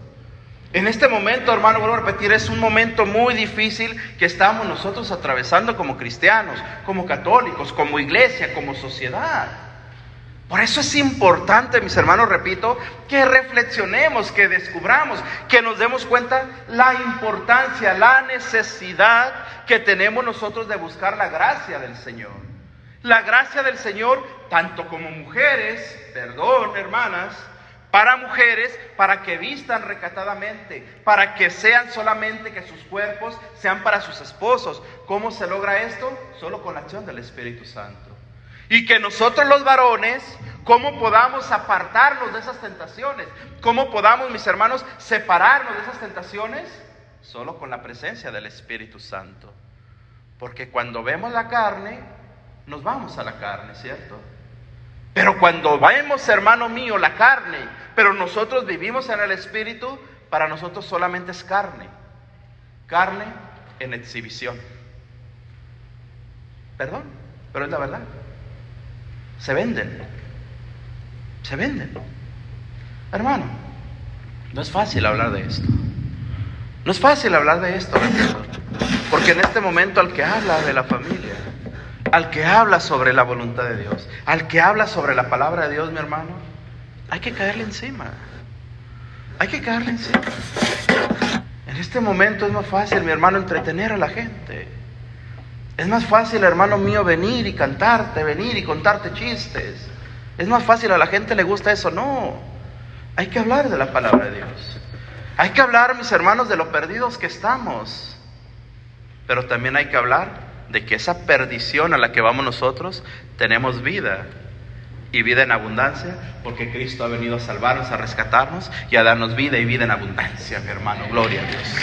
En este momento, hermano, vuelvo a repetir, es un momento muy difícil que estamos nosotros atravesando como cristianos, como católicos, como iglesia, como sociedad. Por eso es importante, mis hermanos, repito, que reflexionemos, que descubramos, que nos demos cuenta la importancia, la necesidad que tenemos nosotros de buscar la gracia del Señor. La gracia del Señor, tanto como mujeres, perdón, hermanas, para mujeres, para que vistan recatadamente, para que sean solamente que sus cuerpos sean para sus esposos. ¿Cómo se logra esto? Solo con la acción del Espíritu Santo. Y que nosotros los varones, ¿cómo podamos apartarnos de esas tentaciones? ¿Cómo podamos, mis hermanos, separarnos de esas tentaciones? Solo con la presencia del Espíritu Santo. Porque cuando vemos la carne, nos vamos a la carne, ¿cierto? Pero cuando vemos, hermano mío, la carne, pero nosotros vivimos en el Espíritu, para nosotros solamente es carne. Carne en exhibición. Perdón, pero es la verdad. Se venden. Se venden. Hermano, no es fácil hablar de esto. No es fácil hablar de esto, porque en este momento al que habla de la familia, al que habla sobre la voluntad de Dios, al que habla sobre la palabra de Dios, mi hermano, hay que caerle encima. Hay que caerle encima. En este momento es más fácil, mi hermano, entretener a la gente. Es más fácil, hermano mío, venir y cantarte, venir y contarte chistes. Es más fácil, a la gente le gusta eso. No, hay que hablar de la palabra de Dios. Hay que hablar, mis hermanos, de lo perdidos que estamos. Pero también hay que hablar de que esa perdición a la que vamos nosotros tenemos vida y vida en abundancia, porque Cristo ha venido a salvarnos, a rescatarnos y a darnos vida y vida en abundancia, mi hermano. Gloria a Dios.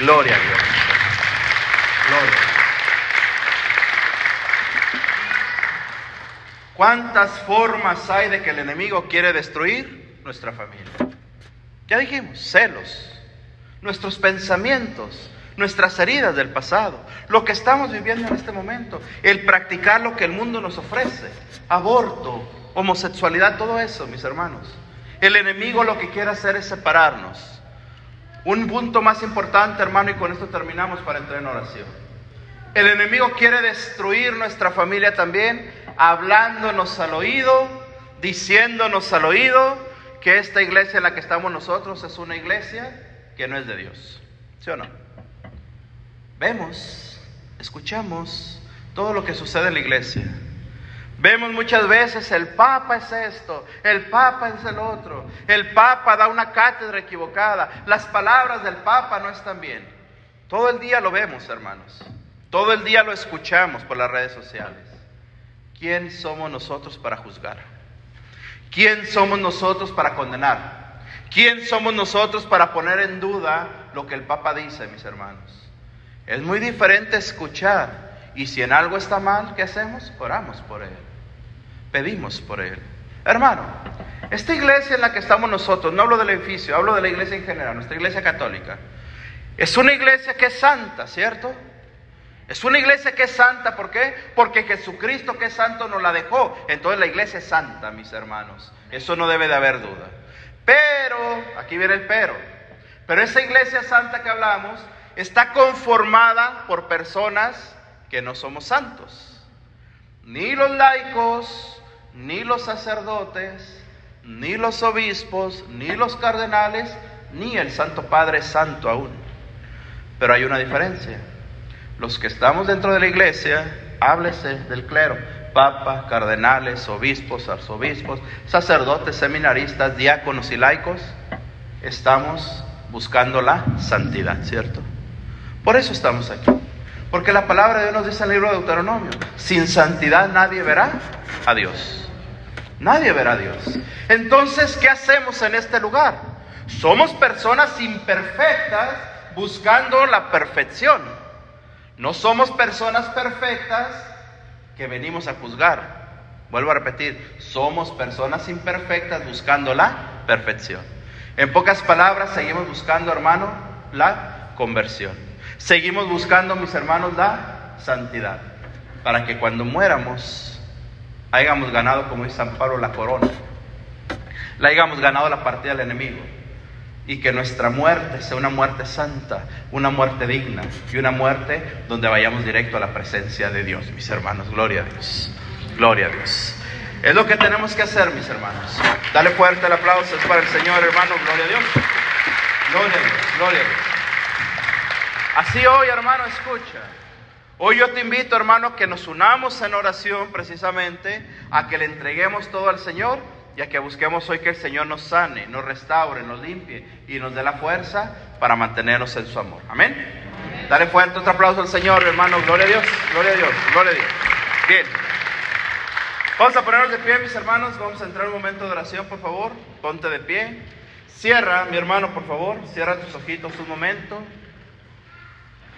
Gloria a Dios. Gloria. ¿Cuántas formas hay de que el enemigo quiere destruir nuestra familia? Ya dijimos, celos, nuestros pensamientos, nuestras heridas del pasado, lo que estamos viviendo en este momento, el practicar lo que el mundo nos ofrece, aborto, homosexualidad, todo eso, mis hermanos. El enemigo lo que quiere hacer es separarnos. Un punto más importante, hermano, y con esto terminamos para entrar en oración. El enemigo quiere destruir nuestra familia también, hablándonos al oído, diciéndonos al oído que esta iglesia en la que estamos nosotros es una iglesia que no es de Dios. ¿Sí o no? Vemos, escuchamos todo lo que sucede en la iglesia. Vemos muchas veces el Papa es esto, el Papa es el otro, el Papa da una cátedra equivocada, las palabras del Papa no están bien. Todo el día lo vemos, hermanos. Todo el día lo escuchamos por las redes sociales. ¿Quién somos nosotros para juzgar? ¿Quién somos nosotros para condenar? ¿Quién somos nosotros para poner en duda lo que el Papa dice, mis hermanos? Es muy diferente escuchar y si en algo está mal, ¿qué hacemos? Oramos por él. Pedimos por él. Hermano, esta iglesia en la que estamos nosotros, no hablo del edificio, hablo de la iglesia en general, nuestra iglesia católica, es una iglesia que es santa, ¿cierto? Es una iglesia que es santa, ¿por qué? Porque Jesucristo que es santo nos la dejó. Entonces la iglesia es santa, mis hermanos. Eso no debe de haber duda. Pero, aquí viene el pero, pero esa iglesia santa que hablamos está conformada por personas que no somos santos. Ni los laicos, ni los sacerdotes, ni los obispos, ni los cardenales, ni el Santo Padre es santo aún. Pero hay una diferencia. Los que estamos dentro de la iglesia, háblese del clero, papa, cardenales, obispos, arzobispos, sacerdotes, seminaristas, diáconos y laicos, estamos buscando la santidad, ¿cierto? Por eso estamos aquí. Porque la palabra de Dios nos dice en el libro de Deuteronomio, sin santidad nadie verá a Dios. Nadie verá a Dios. Entonces, ¿qué hacemos en este lugar? Somos personas imperfectas buscando la perfección. No somos personas perfectas que venimos a juzgar. Vuelvo a repetir, somos personas imperfectas buscando la perfección. En pocas palabras, seguimos buscando, hermano, la conversión. Seguimos buscando, mis hermanos, la santidad, para que cuando muéramos hayamos ganado, como dice San Pablo, la corona, la hayamos ganado la partida del enemigo, y que nuestra muerte sea una muerte santa, una muerte digna, y una muerte donde vayamos directo a la presencia de Dios, mis hermanos. Gloria a Dios, gloria a Dios. Es lo que tenemos que hacer, mis hermanos. Dale fuerte el aplauso, es para el Señor, hermano. Gloria a Dios. Gloria a Dios, gloria a Dios. Así hoy, hermano, escucha. Hoy yo te invito, hermano, que nos unamos en oración precisamente, a que le entreguemos todo al Señor y a que busquemos hoy que el Señor nos sane, nos restaure, nos limpie y nos dé la fuerza para mantenernos en su amor. Amén. Dale fuerte otro aplauso al Señor, hermano. Gloria a Dios, gloria a Dios, gloria a Dios. Bien. Vamos a ponernos de pie, mis hermanos. Vamos a entrar en un momento de oración, por favor. Ponte de pie. Cierra, mi hermano, por favor. Cierra tus ojitos un momento.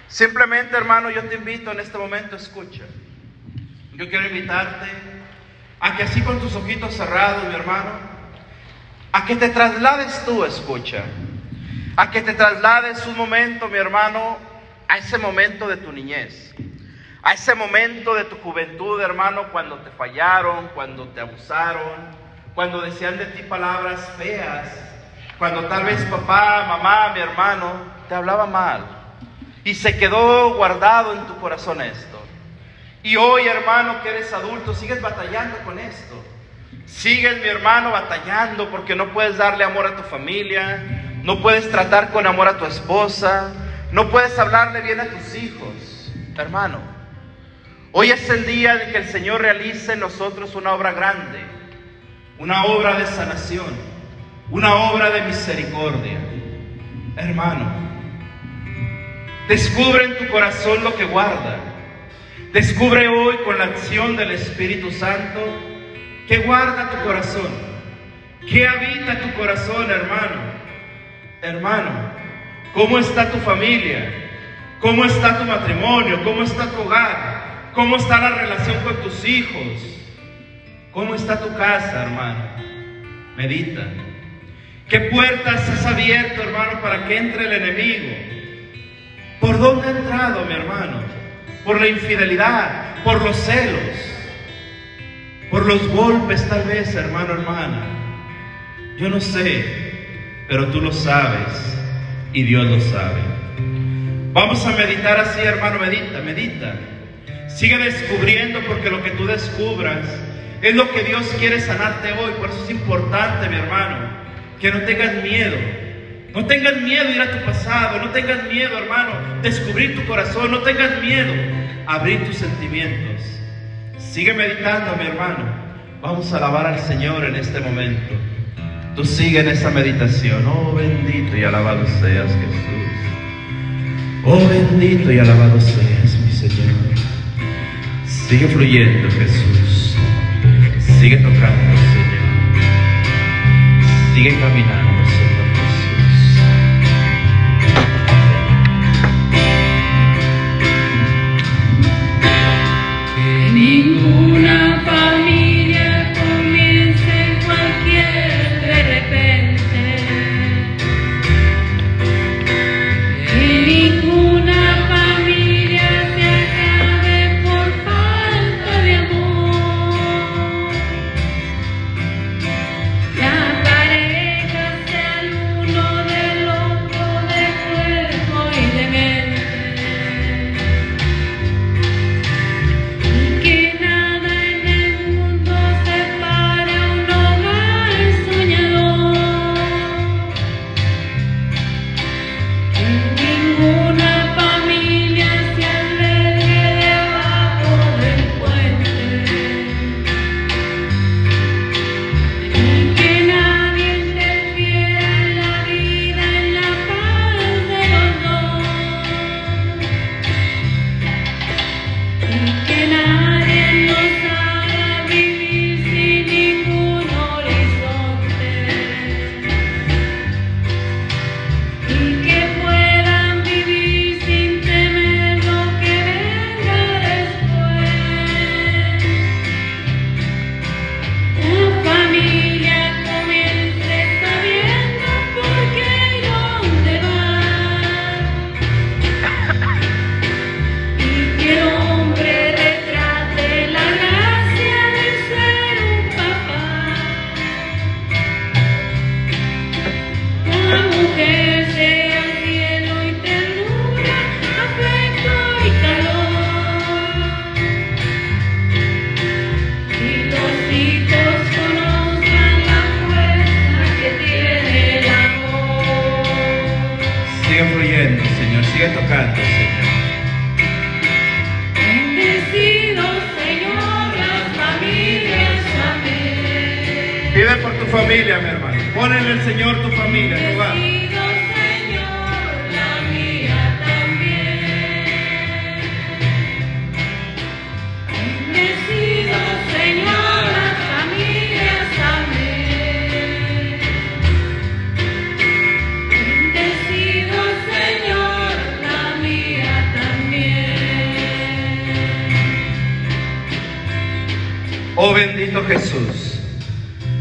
Simplemente, hermano, yo te invito en este momento, escucha. Yo quiero invitarte a que así con tus ojitos cerrados, mi hermano, a que te traslades tú, escucha. A que te traslades un momento, mi hermano, a ese momento de tu niñez. a ese momento de tu juventud, hermano, cuando te fallaron, cuando te abusaron, cuando decían de ti palabras feas, cuando tal vez papá, mamá, mi hermano te hablaba mal y se quedó guardado en tu corazón esto. Y hoy, hermano, que eres adulto, sigues batallando con esto. Sigues, mi hermano, batallando porque no puedes darle amor a tu familia, no puedes tratar con amor a tu esposa, no puedes hablarle bien a tus hijos. Hermano, hoy es el día de que el Señor realice en nosotros una obra grande, una obra de sanación, una obra de misericordia. Hermano, descubre en tu corazón lo que guarda. Descubre hoy con la acción del Espíritu Santo que guarda tu corazón, que habita tu corazón, hermano. Hermano, ¿cómo está tu familia? ¿Cómo está tu matrimonio? ¿Cómo está tu hogar? ¿Cómo está la relación con tus hijos? ¿Cómo está tu casa, hermano? Medita. ¿Qué puertas has abierto, hermano, para que entre el enemigo? ¿Por dónde ha entrado, mi hermano? Por la infidelidad, por los celos, por los golpes tal vez, hermano, hermana. Yo no sé, pero tú lo sabes y Dios lo sabe. Vamos a meditar así, hermano, medita, medita. Sigue descubriendo porque lo que tú descubras es lo que Dios quiere sanarte hoy. Por eso es importante, mi hermano, que no tengas miedo. No tengas miedo ir a tu pasado. No tengas miedo, hermano, descubrir tu corazón. No tengas miedo abrir tus sentimientos. Sigue meditando, mi hermano. Vamos a alabar al Señor en este momento. Tú sigue en esa meditación. Oh, bendito y alabado seas Jesús. Oh, bendito y alabado seas mi Señor. Sigue fluyendo, Jesús. Sigue tocando, Señor. Sigue caminando, Sigue tocando, Señor.
Bendecido Señor, las familias, amén.
Pide por tu familia, mi hermano. Pon en el Señor tu familia, tu hogar. Jesús.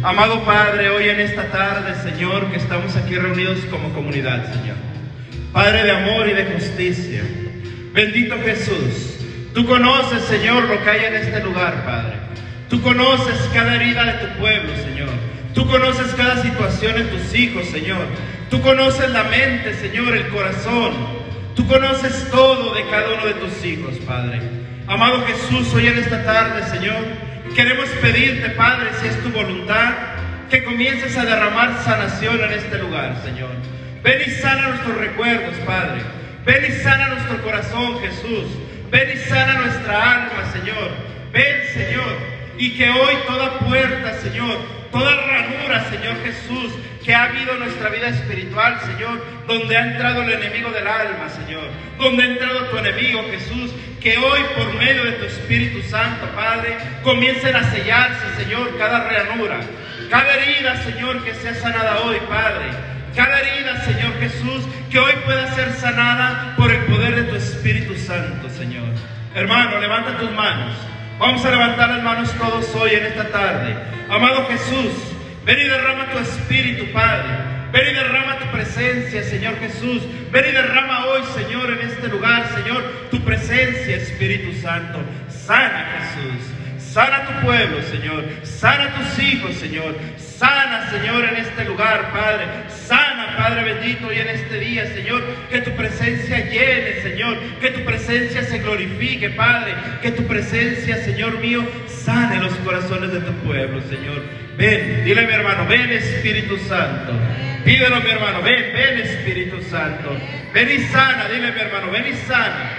Amado Padre, hoy en esta tarde, Señor, que estamos aquí reunidos como comunidad, Señor. Padre de amor y de justicia. Bendito Jesús. Tú conoces, Señor, lo que hay en este lugar, Padre. Tú conoces cada herida de tu pueblo, Señor. Tú conoces cada situación en tus hijos, Señor. Tú conoces la mente, Señor, el corazón. Tú conoces todo de cada uno de tus hijos, Padre. Amado Jesús, hoy en esta tarde, Señor, queremos pedirte, Padre, si es tu voluntad, que comiences a derramar sanación en este lugar, Señor. Ven y sana nuestros recuerdos, Padre. Ven y sana nuestro corazón, Jesús. Ven y sana nuestra alma, Señor. Ven, Señor. Y que hoy toda puerta, Señor, toda ranura, Señor Jesús, que ha habido en nuestra vida espiritual, Señor, donde ha entrado el enemigo del alma, Señor, donde ha entrado tu enemigo, Jesús, que hoy por medio de tu Espíritu Santo, Padre, comiencen a sellarse, Señor, cada ranura, cada herida, Señor, que sea sanada hoy, Padre. Cada herida, Señor Jesús, que hoy pueda ser sanada por el poder de tu Espíritu Santo, Señor. Hermano, levanta tus manos. Vamos a levantar las manos todos hoy en esta tarde. Amado Jesús, ven y derrama tu Espíritu, Padre. Ven y derrama tu presencia, Señor Jesús. Ven y derrama hoy, Señor, en este lugar, Señor, tu presencia, Espíritu Santo. Sana, Jesús. Sana tu pueblo, Señor. Sana tus hijos, Señor. Sana, Señor, en este lugar, Padre. Sana, Padre bendito, y en este día, Señor, que tu presencia llene, Señor. Que tu presencia se glorifique, Padre. Que tu presencia, Señor mío, sane los corazones de tu pueblo, Señor. Ven, dile a mi hermano, ven Espíritu Santo. Pídelo, mi hermano, ven, ven Espíritu Santo. Ven y sana, dile a mi hermano, ven y sana.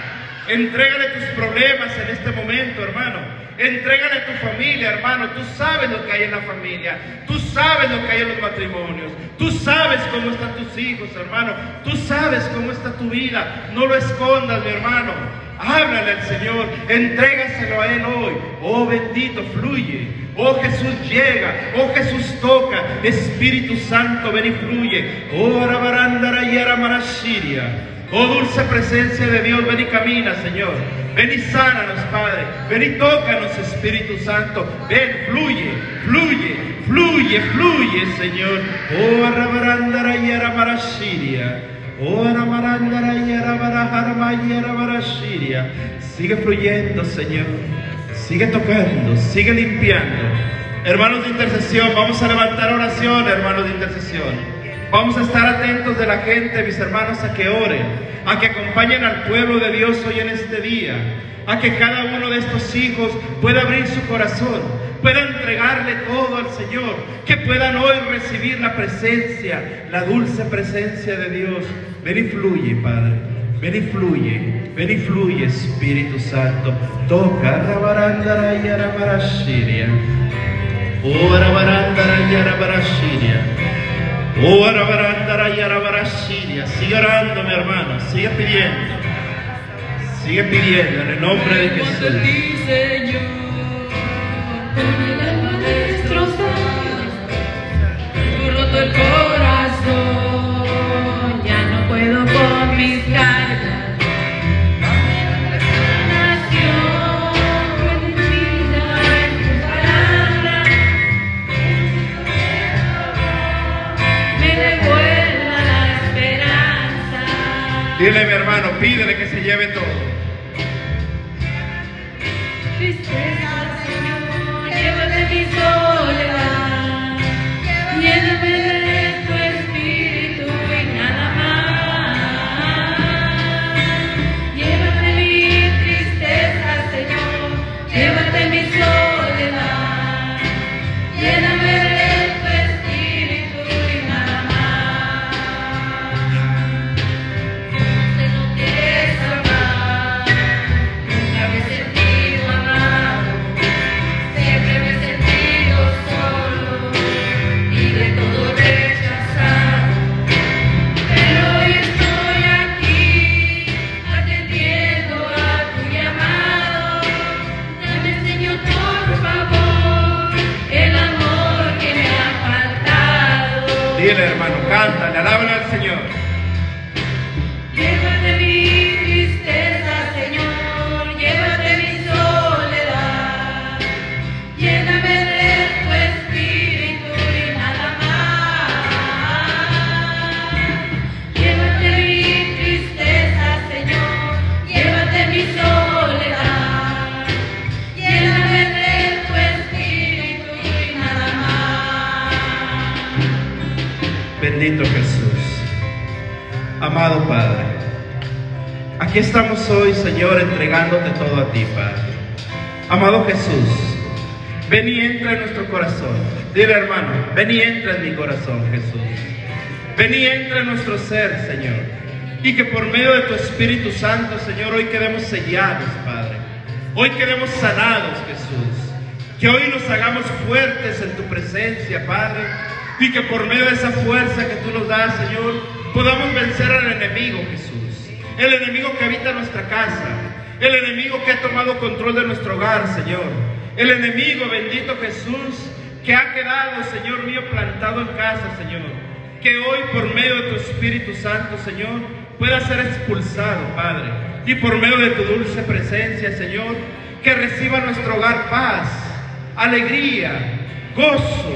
Entrégale tus problemas en este momento, hermano. Entrégale a tu familia, hermano. Tú sabes lo que hay en la familia. Tú sabes lo que hay en los matrimonios. Tú sabes cómo están tus hijos, hermano. Tú sabes cómo está tu vida. No lo escondas, mi hermano. Háblale al Señor. Entrégaselo a Él hoy. Oh bendito, fluye. Oh Jesús llega. Oh Jesús toca. Espíritu Santo, ven y fluye. Oh Arabarandara y Aramarashiria. Oh dulce presencia de Dios, ven y camina, Señor. Ven y sánanos, Padre. Ven y tócanos, Espíritu Santo. Ven, fluye, fluye, fluye, fluye, Señor. Oh Arabarandara y Aramarashiria. Oh Aramarandara y Arabarajarama y Aramarashiria. Sigue fluyendo, Señor. Sigue tocando, sigue limpiando. Hermanos de intercesión, vamos a levantar oración, hermanos de intercesión. Vamos a estar atentos de la gente, mis hermanos, a que oren, a que acompañen al pueblo de Dios hoy en este día, a que cada uno de estos hijos pueda abrir su corazón, pueda entregarle todo al Señor, que puedan hoy recibir la presencia, la dulce presencia de Dios. Ven y fluye, Padre. Ven y fluye, ven y fluye, Espíritu Santo. Toca, rabarandara y arabarashiria. Oh, arabarandara y arabarashiria. Oh, arabarandara y arabarashiria. Sigue orando, mi hermano, sigue pidiendo. Sigue pidiendo en el nombre de
Cuando
Jesús.
ti, Señor, con el alma destrozada, tú roto el corazón,
Dile, mi hermano, pídele que se lleve todo.
Aquí
estamos hoy, Señor, entregándote todo a ti, Padre. Amado Jesús, ven y entra en nuestro corazón. Dile, hermano, ven y entra en mi corazón, Jesús. Ven y entra en nuestro ser, Señor. Y que por medio de tu Espíritu Santo, Señor, hoy quedemos sellados, Padre. Hoy quedemos sanados, Jesús. Que hoy nos hagamos fuertes en tu presencia, Padre. Y que por medio de esa fuerza que tú nos das, Señor, podamos vencer al enemigo, Jesús. El enemigo que habita nuestra casa. El enemigo que ha tomado control de nuestro hogar, Señor. El enemigo, bendito Jesús, que ha quedado, Señor mío, plantado en casa, Señor. Que hoy, por medio de tu Espíritu Santo, Señor, pueda ser expulsado, Padre. Y por medio de tu dulce presencia, Señor, que reciba nuestro hogar paz, alegría, gozo,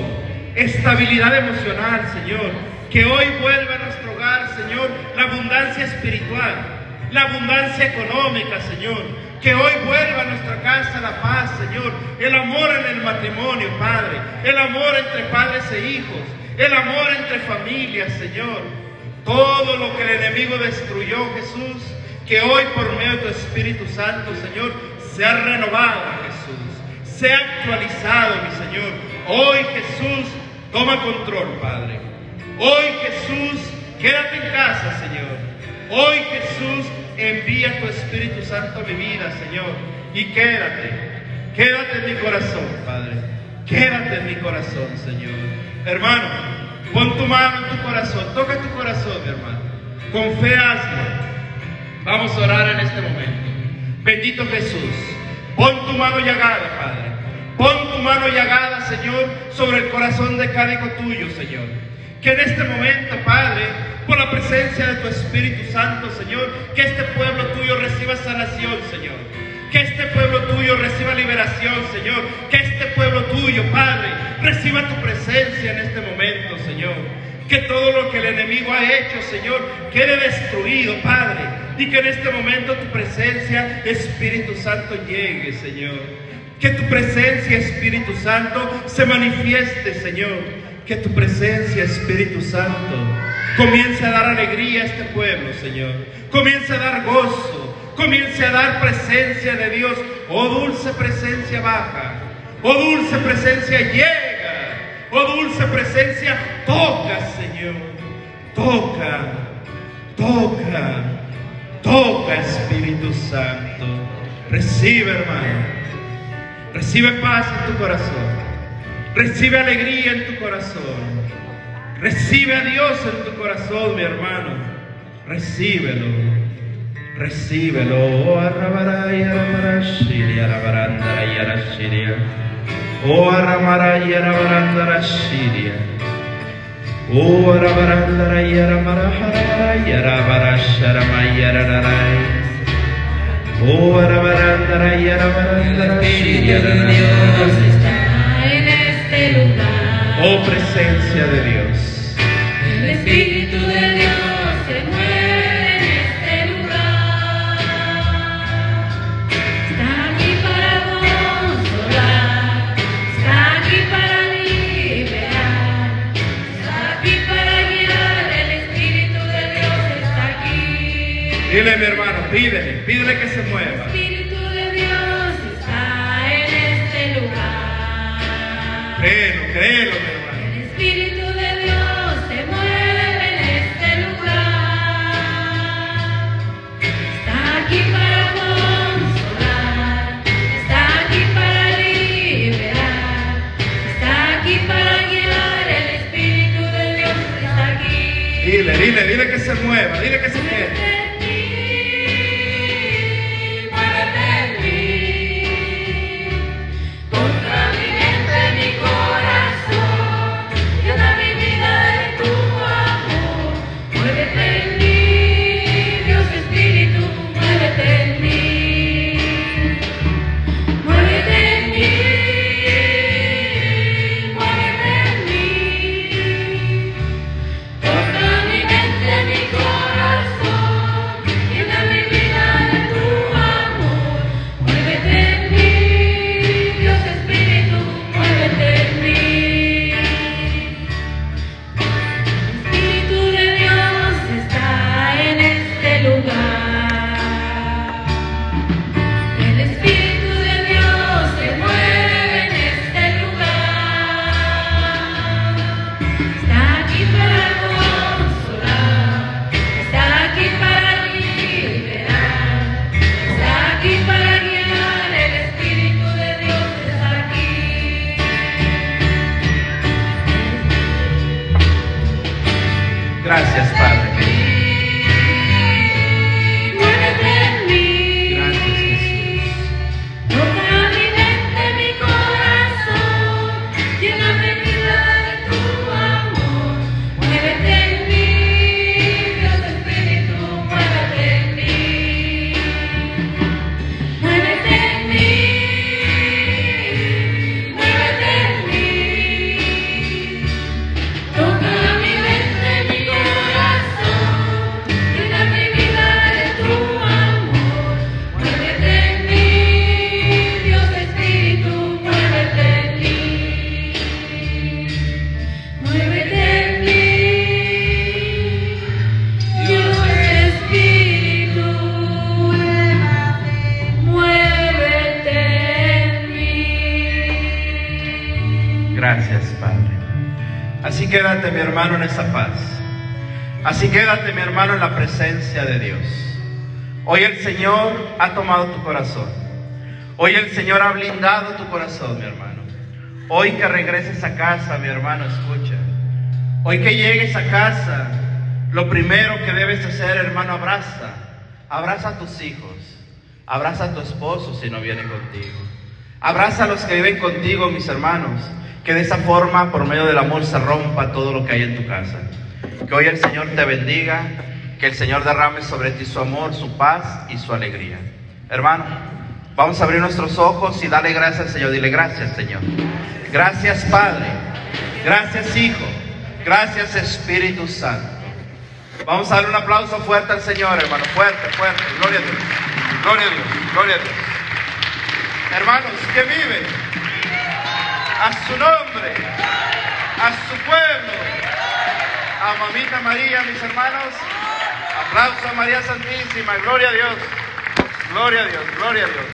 estabilidad emocional, Señor. Que hoy vuelva a nuestro Señor, la abundancia espiritual, la abundancia económica, Señor. Que hoy vuelva a nuestra casa la paz, Señor. El amor en el matrimonio, Padre. El amor entre padres e hijos. El amor entre familias, Señor. Todo lo que el enemigo destruyó, Jesús. Que hoy por medio de tu Espíritu Santo, Señor, sea renovado, Jesús. Sea actualizado, mi Señor. Hoy, Jesús, toma control, Padre. Hoy, Jesús, quédate en casa, Señor. Hoy, Jesús, envía tu Espíritu Santo a mi vida, Señor. Y quédate, quédate en mi corazón, Padre. Quédate en mi corazón, Señor. Hermano, pon tu mano en tu corazón, toca tu corazón, mi hermano. Con fe hazlo. Vamos a orar en este momento. Bendito Jesús, pon tu mano llagada, Padre. Pon tu mano llagada, Señor, sobre el corazón de cada hijo tuyo, Señor. Que en este momento, Padre, por la presencia de tu Espíritu Santo, Señor, que este pueblo tuyo reciba sanación, Señor. Que este pueblo tuyo reciba liberación, Señor. Que este pueblo tuyo, Padre, reciba tu presencia en este momento, Señor. Que todo lo que el enemigo ha hecho, Señor, quede destruido, Padre. Y que en este momento tu presencia, Espíritu Santo, llegue, Señor. Que tu presencia, Espíritu Santo, se manifieste, Señor. Que tu presencia, Espíritu Santo, comience a dar alegría a este pueblo, Señor. Comience a dar gozo. Comience a dar presencia de Dios. Oh dulce presencia baja. Oh dulce presencia llega. Oh dulce presencia toca, Señor. Toca. Toca. Toca, Espíritu Santo. Recibe, hermano. Recibe paz en tu corazón. Recibe alegría en tu corazón. Recibe a Dios en tu corazón, mi hermano. Recíbelo. Recíbelo. Oh, arrabaray, aramarashiri, arabarandara, yarashiria. Oh, Oh, arabarandara, yaramaraharay, arabarasharamay, yarararay. Oh, arabarandara,
El
yarabarandara,
Espíritu
Oh, presencia de Dios.
El Espíritu de Dios se mueve en este lugar. Está aquí para consolar, está aquí para liberar, está aquí para guiar. El Espíritu de Dios está aquí.
Dile, mi hermano, pídele, pídele que se
El
mueva.
Espíritu de Dios está en este lugar.
Créelo, créelo, Dile, dile, que se mueva, dile que se quede. Hermano, en la presencia de Dios. Hoy el Señor ha tomado tu corazón. Hoy el Señor ha blindado tu corazón, mi hermano. Hoy que regreses a casa, mi hermano, escucha. Hoy que llegues a casa, lo primero que debes hacer, hermano, abraza. Abraza a tus hijos. Abraza a tu esposo si no viene contigo. Abraza a los que viven contigo, mis hermanos. Que de esa forma, por medio del amor, se rompa todo lo que hay en tu casa. Que hoy el Señor te bendiga. Que el Señor derrame sobre ti su amor, su paz y su alegría. Hermano, vamos a abrir nuestros ojos y darle gracias al Señor. Dile gracias, Señor. Gracias, Padre. Gracias, Hijo. Gracias, Espíritu Santo. Vamos a darle un aplauso fuerte al Señor, hermano. Fuerte, fuerte. Gloria a Dios. Gloria a Dios. Gloria a Dios. Hermanos que viven a su nombre, a su pueblo, a Mamita María, mis hermanos. Aplauso a María Santísima. Gloria a Dios. Gloria a Dios. Gloria a Dios.